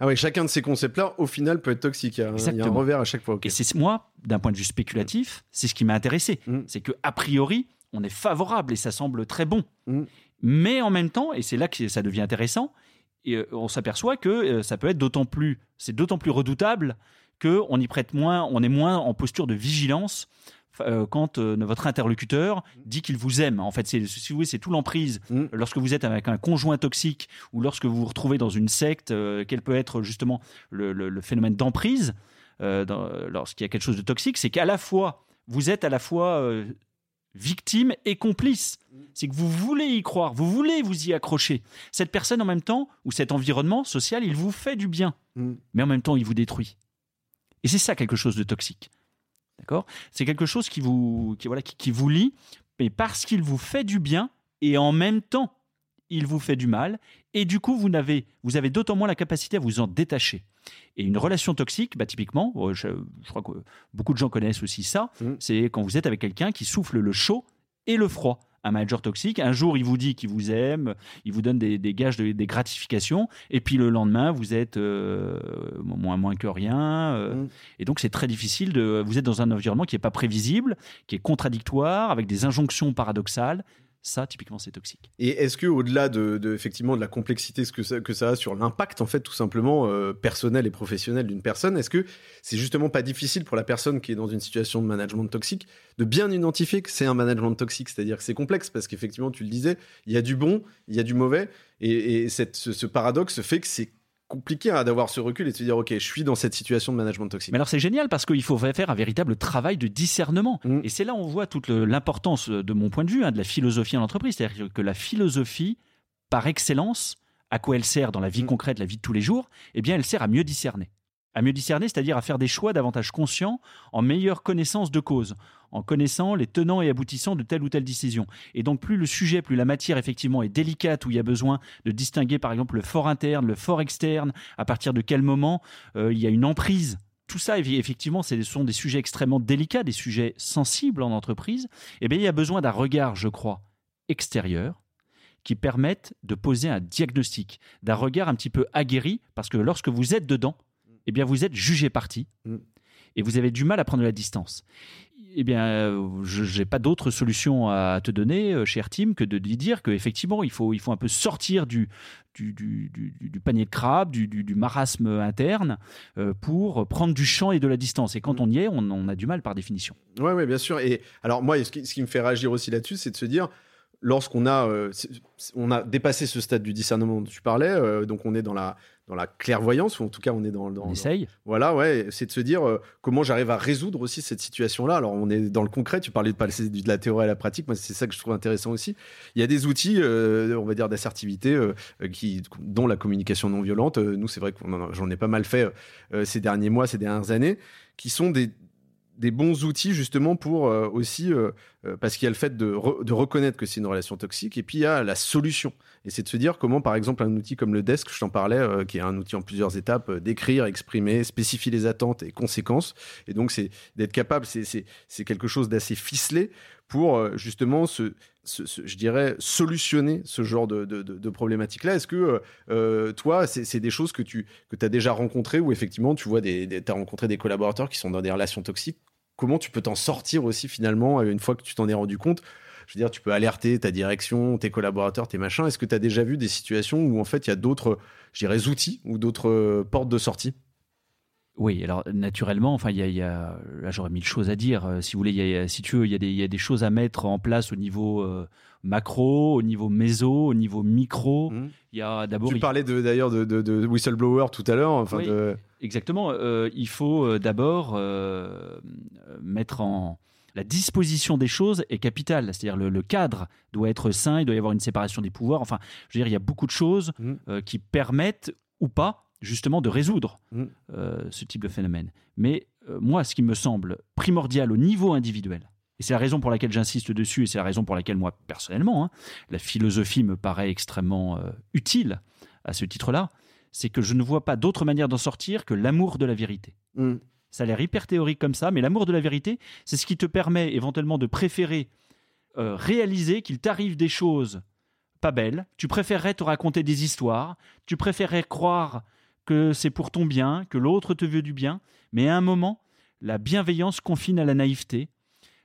Ah ouais, chacun de ces concepts-là, au final, peut être toxique. Il y a, il y a un revers à chaque fois. Et c'est moi, d'un point de vue spéculatif, c'est ce qui m'a intéressé. Mm. C'est que a priori, on est favorable et ça semble très bon. Mm. Mais en même temps, et c'est là que ça devient intéressant, et euh, on s'aperçoit que euh, ça peut être d'autant plus, c'est d'autant plus redoutable que on y prête moins, on est moins en posture de vigilance euh, quand votre interlocuteur dit qu'il vous aime. En fait, c'est, si vous voulez, c'est tout l'emprise. Mm. Lorsque vous êtes avec un conjoint toxique ou lorsque vous vous retrouvez dans une secte, euh, quel peut être justement le, le- le phénomène d'emprise euh, lorsqu'il y a quelque chose de toxique, c'est qu'à la fois vous êtes à la fois euh, victime et complice. C'est que vous voulez y croire, vous voulez vous y accrocher. Cette personne en même temps ou cet environnement social, il vous fait du bien, Mm. mais en même temps il vous détruit. Et c'est ça quelque chose de toxique. D'accord? C'est quelque chose qui vous, qui, voilà, qui, qui vous lie, mais parce qu'il vous fait du bien et en même temps il vous fait du mal. Et du coup, vous, n'avez, vous avez d'autant moins la capacité à vous en détacher. Et une relation toxique, bah, typiquement, euh, je, je crois que beaucoup de gens connaissent aussi ça, Mhm. c'est quand vous êtes avec quelqu'un qui souffle le chaud et le froid. Un manager toxique, un jour il vous dit qu'il vous aime, il vous donne des, des gages, de, des gratifications, et puis le lendemain vous êtes euh, moins, moins que rien. euh, Mhm. Et donc c'est très difficile de. Vous êtes dans un environnement qui n'est pas prévisible, qui est contradictoire, avec des injonctions paradoxales. Ça, typiquement, c'est toxique. Et est-ce que au-delà de, effectivement de la complexité ce que ça, que ça a sur l'impact en fait tout simplement euh, personnel et professionnel d'une personne, est-ce que c'est justement pas difficile pour la personne qui est dans une situation de management toxique de bien identifier que c'est un management toxique, c'est-à-dire que c'est complexe parce qu'effectivement tu le disais, il y a du bon, il y a du mauvais, et, et cette, ce, ce paradoxe fait que c'est compliqué hein, d'avoir ce recul et de se dire ok je suis dans cette situation de management toxique. Mais alors c'est génial parce qu'il faut faire un véritable travail de discernement. Mm. Et c'est là où on voit toute l'importance, de mon point de vue, hein, de la philosophie en entreprise. C'est-à-dire que la philosophie, par excellence, à quoi elle sert dans la vie Mm. concrète, la vie de tous les jours Eh bien, elle sert à mieux discerner. À mieux discerner, c'est-à-dire à faire des choix davantage conscients, en meilleure connaissance de cause, en connaissant les tenants et aboutissants de telle ou telle décision. Et donc, plus le sujet, plus la matière, effectivement, est délicate, où il y a besoin de distinguer, par exemple, le fort interne, le fort externe, à partir de quel moment euh, il y a une emprise tout ça, effectivement, ce sont des sujets extrêmement délicats, des sujets sensibles en entreprise. Eh bien, il y a besoin d'un regard, je crois, extérieur qui permette de poser un diagnostic, d'un regard un petit peu aguerri, parce que lorsque vous êtes dedans, eh bien, vous êtes jugé parti mm. et vous avez du mal à prendre la distance eh bien, euh, je n'ai pas d'autre solution à te donner, euh, cher Tim, que de dire qu'effectivement, il faut, il faut un peu sortir du, panier de crabe, du, marasme interne, euh, pour prendre du champ et de la distance. Et quand on y est, on, a du mal par définition. Oui, ouais, bien sûr. Et alors, moi, ce qui, me fait réagir aussi là-dessus, c'est de se dire, lorsqu'on a, on a dépassé ce stade du discernement dont tu parlais, donc on est dans la, dans la clairvoyance, ou en tout cas on est dans... dans on essaye. voilà, ouais, c'est de se dire euh, comment j'arrive à résoudre aussi cette situation-là. Alors on est dans le concret, tu parlais de passer de la théorie à la pratique, moi c'est ça que je trouve intéressant aussi. Il y a des outils, euh, on va dire, d'assertivité, euh, qui, dont la communication non violente, nous c'est vrai que j'en ai pas mal fait ces derniers mois, ces dernières années, qui sont des, des bons outils justement pour euh, aussi, euh, euh, parce qu'il y a le fait de, reconnaître que c'est une relation toxique, et puis il y a la solution. Et c'est de se dire comment, par exemple, un outil comme le desk, je t'en parlais, qui est un outil en plusieurs étapes, d'écrire, exprimer, spécifier les attentes et conséquences. Et donc, c'est d'être capable, c'est quelque chose d'assez ficelé pour justement se, je dirais, solutionner ce genre de, de, problématiques-là. Est-ce que euh, euh, toi, c'est des choses que tu que as déjà rencontrées ou effectivement tu vois, des, tu as rencontré des collaborateurs qui sont dans des relations toxiques? Comment tu peux t'en sortir aussi finalement une fois que tu t'en es rendu compte? Je veux dire, tu peux alerter ta direction, tes collaborateurs, tes machins. Est-ce que tu as déjà vu des situations où en fait il y a d'autres, je dirais, outils ou d'autres euh, portes de sortie? Oui, alors naturellement, enfin, il y a, là j'aurais mille choses à dire. Euh, si vous voulez, y a, si tu veux, il y, a des, y a des choses à mettre en place au niveau euh, macro, au niveau méso, au niveau micro. Mmh. Il y a d'abord. Tu parlais d'ailleurs de, de, de, whistleblower tout à l'heure. Enfin, oui, exactement. Euh, il faut d'abord mettre en la disposition des choses est capitale. C'est-à-dire le, le, cadre doit être sain, il doit y avoir une séparation des pouvoirs. Enfin, je veux dire, il y a beaucoup de choses mmh. qui permettent ou pas justement de résoudre mm. euh, ce type de phénomène. Mais euh, moi, ce qui me semble primordial au niveau individuel, et c'est la raison pour laquelle j'insiste dessus, et c'est la raison pour laquelle moi, personnellement, hein, la philosophie me paraît extrêmement euh, utile à ce titre-là, c'est que je ne vois pas d'autre manière d'en sortir que l'amour de la vérité. Mm. Ça a l'air hyper théorique comme ça, mais l'amour de la vérité, c'est ce qui te permet éventuellement de préférer réaliser qu'il t'arrive des choses pas belles, tu préférerais te raconter des histoires, tu préférerais croire que c'est pour ton bien, que l'autre te veut du bien, mais à un moment, la bienveillance confine à la naïveté,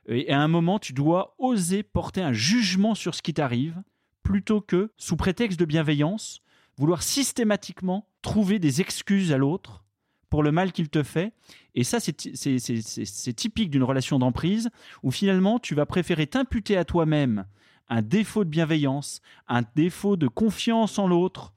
et à un moment, tu dois oser porter un jugement sur ce qui t'arrive, plutôt que, sous prétexte de bienveillance, vouloir systématiquement trouver des excuses à l'autre pour le mal qu'il te fait. Et ça, c'est typique d'une relation d'emprise, où finalement, tu vas préférer t'imputer à toi-même un défaut de bienveillance, un défaut de confiance en l'autre,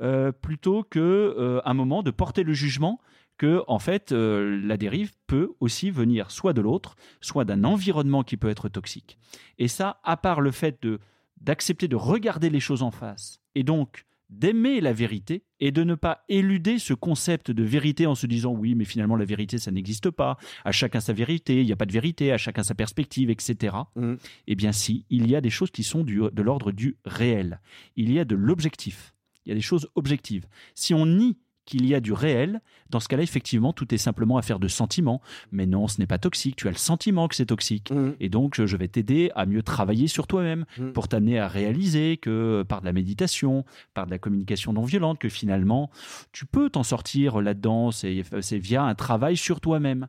euh, plutôt que euh, un moment de porter le jugement que en fait euh, la dérive peut aussi venir soit de l'autre, soit d'un environnement qui peut être toxique. Et ça, à part le fait de d'accepter de regarder les choses en face et donc d'aimer la vérité et de ne pas éluder ce concept de vérité en se disant oui mais finalement la vérité ça n'existe pas, à chacun sa vérité, il n'y a pas de vérité, à chacun sa perspective, etc. Mmh. Eh bien si, il y a des choses qui sont du, de l'ordre du réel, il y a de l'objectif. Il y a des choses objectives. Si on nie qu'il y a du réel, dans ce cas-là, effectivement, tout est simplement affaire de sentiment. Mais non, ce n'est pas toxique. Tu as le sentiment que c'est toxique. Mmh. Et donc, je vais t'aider à mieux travailler sur toi-même mmh. pour t'amener à réaliser que par de la méditation, par de la communication non violente, que finalement, tu peux t'en sortir là-dedans. C'est via un travail sur toi-même.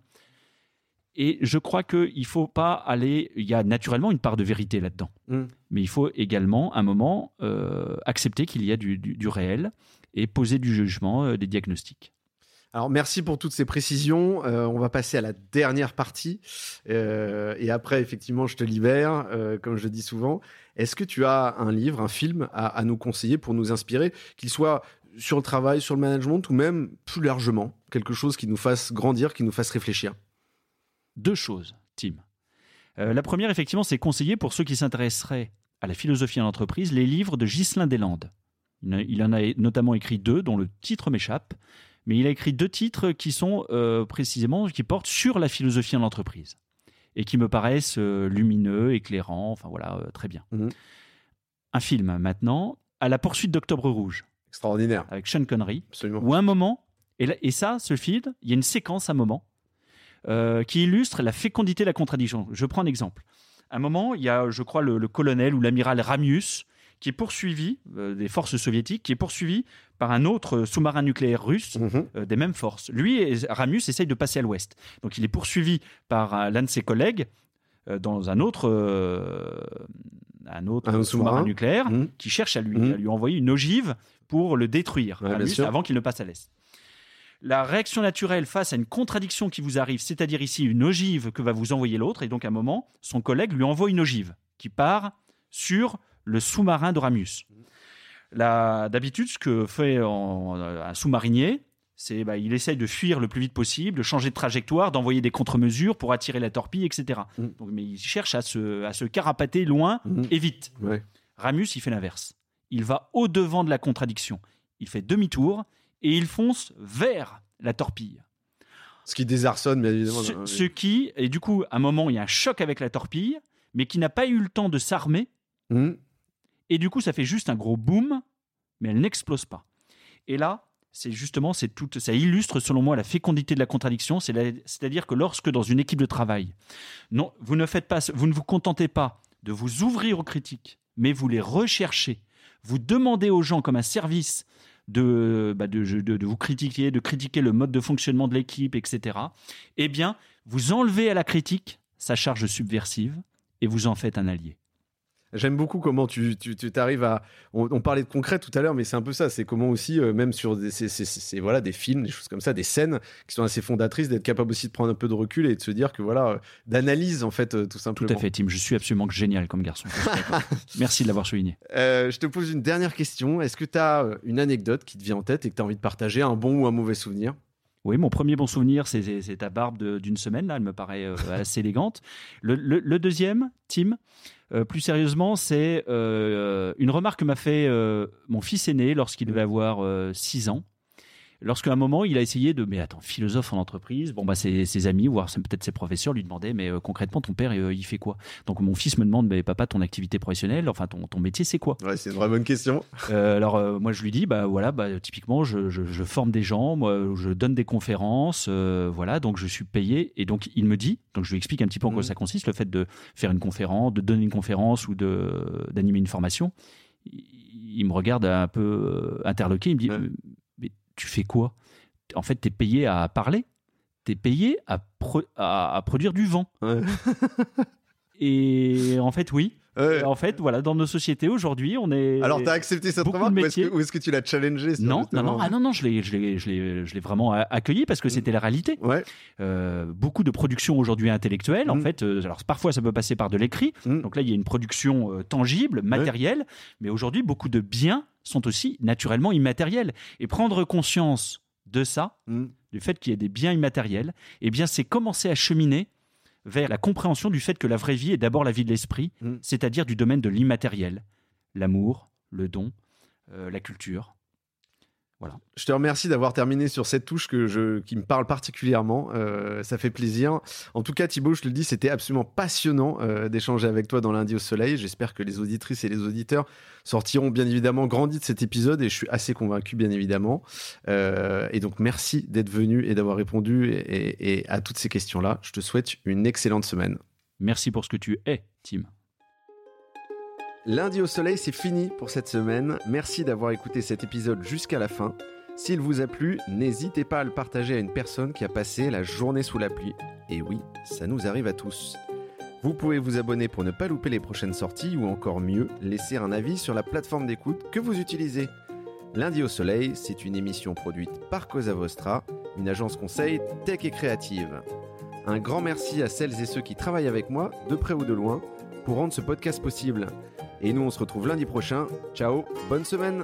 Et je crois qu'il ne faut pas aller. Il y a naturellement une part de vérité là-dedans. Mm. Mais il faut également, à un moment, euh, accepter qu'il y a du, réel et poser du jugement, euh, des diagnostics. Alors merci pour toutes ces précisions. Euh, on va passer à la dernière partie. et après, effectivement, je te libère, comme je dis souvent. Est-ce que tu as un livre, un film à, à nous conseiller pour nous inspirer, qu'il soit sur le travail, sur le management ou même plus largement, quelque chose qui nous fasse grandir, qui nous fasse réfléchir? Deux choses, Tim. Euh, la première, effectivement, c'est conseiller pour ceux qui s'intéresseraient à la philosophie en entreprise les livres de Ghislain Deslandes. Il en a notamment écrit deux, dont le titre m'échappe, mais il a écrit deux titres qui sont euh, précisément, qui portent sur la philosophie en entreprise et qui me paraissent euh, lumineux, éclairants, enfin voilà, très bien. Mhm. Un film maintenant, À la poursuite d'Octobre Rouge. Extraordinaire. Avec Sean Connery. Absolument. Où un moment, Et, là- et ça, ce film, il y a une séquence à un moment euh, qui illustre la fécondité de la contradiction. Je prends un exemple. À un moment, il y a, je crois, le, le colonel ou l'amiral Ramius qui est poursuivi, euh, des forces soviétiques, qui est poursuivi par un autre sous-marin nucléaire russe Mhm. euh, des mêmes forces. Lui, et Ramius essaye de passer à l'ouest. Donc il est poursuivi par l'un de ses collègues euh, dans un autre, un autre Un sous-marin nucléaire Mhm. qui cherche à lui, Mhm. à lui envoyer une ogive pour le détruire Ouais, Ramius, avant qu'il ne passe à l'est. La réaction naturelle face à une contradiction qui vous arrive, c'est-à-dire ici une ogive que va vous envoyer l'autre, et donc à un moment, son collègue lui envoie une ogive qui part sur le sous-marin de Ramius. La- D'habitude, ce que fait en- un sous-marinier, c'est bah, il essaye de fuir le plus vite possible, de changer de trajectoire, d'envoyer des contre-mesures pour attirer la torpille, etc. Mm. Donc, mais il cherche à se, à se carapater loin Mhm. et vite. Ouais. Ramus, il fait l'inverse. Il va au-devant de la contradiction. Il fait demi-tour et il fonce vers la torpille. Ce qui désarçonne, bien évidemment. Ce, qui, et du coup, à un moment, il y a un choc avec la torpille, mais qui n'a pas eu le temps de s'armer. Mhm. Et du coup, ça fait juste un gros boom, mais elle n'explose pas. Et là, c'est justement, c'est tout, ça illustre selon moi la fécondité de la contradiction. C'est-à-dire que lorsque dans une équipe de travail, non, vous ne faites pas, vous ne vous contentez pas de vous ouvrir aux critiques, mais vous les recherchez. Vous demandez aux gens comme un service de, bah, de vous critiquer, de critiquer le mode de fonctionnement de l'équipe, etc. Eh bien, vous enlevez à la critique sa charge subversive et vous en faites un allié. J'aime beaucoup comment tu tu tu t'arrives à. On, on parlait de concret tout à l'heure, mais c'est un peu ça. C'est comment aussi, euh, même sur des, c'est- c'est- c'est- voilà, des films, des choses comme ça, des scènes qui sont assez fondatrices, d'être capable aussi de prendre un peu de recul et de se dire que voilà, euh, d'analyse en fait, euh, tout Tout simplement. à fait, Tim. Je suis absolument génial comme garçon. Merci de l'avoir souligné. Je te pose une dernière question. Est-ce que tu as une anecdote qui te vient en tête et que tu as envie de partager, un bon ou un mauvais souvenir? Oui, mon premier bon souvenir, c'est- ta barbe de- d'une semaine. Là, elle me paraît assez élégante. Le, le- le deuxième, Tim, euh, plus sérieusement, c'est euh, une remarque que m'a fait euh, mon fils aîné lorsqu'il devait avoir 6 ans. Lorsqu'à un moment, il a essayé de. Mais attends, philosophe en entreprise, bon, bah, ses, ses amis, voire peut-être ses professeurs, lui demandaient Mais euh, concrètement, ton père, euh, il fait quoi? Donc, mon fils me demande Mais papa, ton activité professionnelle, enfin, ton, ton métier, c'est quoi? Ouais, c'est une vraie bonne question. Euh, alors moi je lui dis bah voilà bah typiquement je, je- je forme des gens moi je donne des conférences voilà donc je suis payé et donc il me dit donc je lui explique un petit peu en quoi Mhm. ça consiste le fait de faire une conférence de donner une conférence ou de d'animer une formation il, me regarde un peu interloqué il me dit Ouais. Tu fais quoi? En fait tu es payé à parler tu es payé à, pro- à, à produire du vent. Ouais. et en fait oui En fait voilà dans nos sociétés aujourd'hui on est Alors, tu as accepté cette remarque ou est-ce que, ou est-ce que tu l'as challengé non, non, non, ah non, non, je l'ai, je l'ai, je l'ai, je l'ai vraiment accueilli parce que c'était la réalité. Ouais. Euh, beaucoup de production aujourd'hui intellectuelle, en Mm. fait, euh, alors parfois ça peut passer par de l'écrit, Mm. donc là il y a une production euh, tangible, matérielle, mais aujourd'hui beaucoup de biens sont aussi naturellement immatériels. Et prendre conscience de ça, Mm. du fait qu'il y ait des biens immatériels, eh bien c'est commencer à cheminer vers la compréhension du fait que la vraie vie est d'abord la vie de l'esprit, Mm. c'est-à-dire du domaine de l'immatériel, l'amour, le don, euh, la culture. Je te remercie d'avoir terminé sur cette touche que je, qui me parle particulièrement. Euh, ça fait plaisir. En tout cas, Thibaut, je te le dis, c'était absolument passionnant euh, d'échanger avec toi dans Lundi au Soleil. J'espère que les auditrices et les auditeurs sortiront bien évidemment grandis de cet épisode et je suis assez convaincu, bien évidemment. Euh, et donc, merci d'être venu et d'avoir répondu et, et- et à toutes ces questions-là. Je te souhaite une excellente semaine. Merci pour ce que tu es, Tim. Lundi au soleil, c'est fini pour cette semaine. Merci d'avoir écouté cet épisode jusqu'à la fin. S'il vous a plu, n'hésitez pas à le partager à une personne qui a passé la journée sous la pluie. Et oui, ça nous arrive à tous. Vous pouvez vous abonner pour ne pas louper les prochaines sorties ou encore mieux, laisser un avis sur la plateforme d'écoute que vous utilisez. Lundi au soleil, c'est une émission produite par Cosa Vostra, une agence conseil tech et créative. Un grand merci à celles et ceux qui travaillent avec moi, de près ou de loin, pour rendre ce podcast possible. Et nous, on se retrouve lundi prochain. Ciao, bonne semaine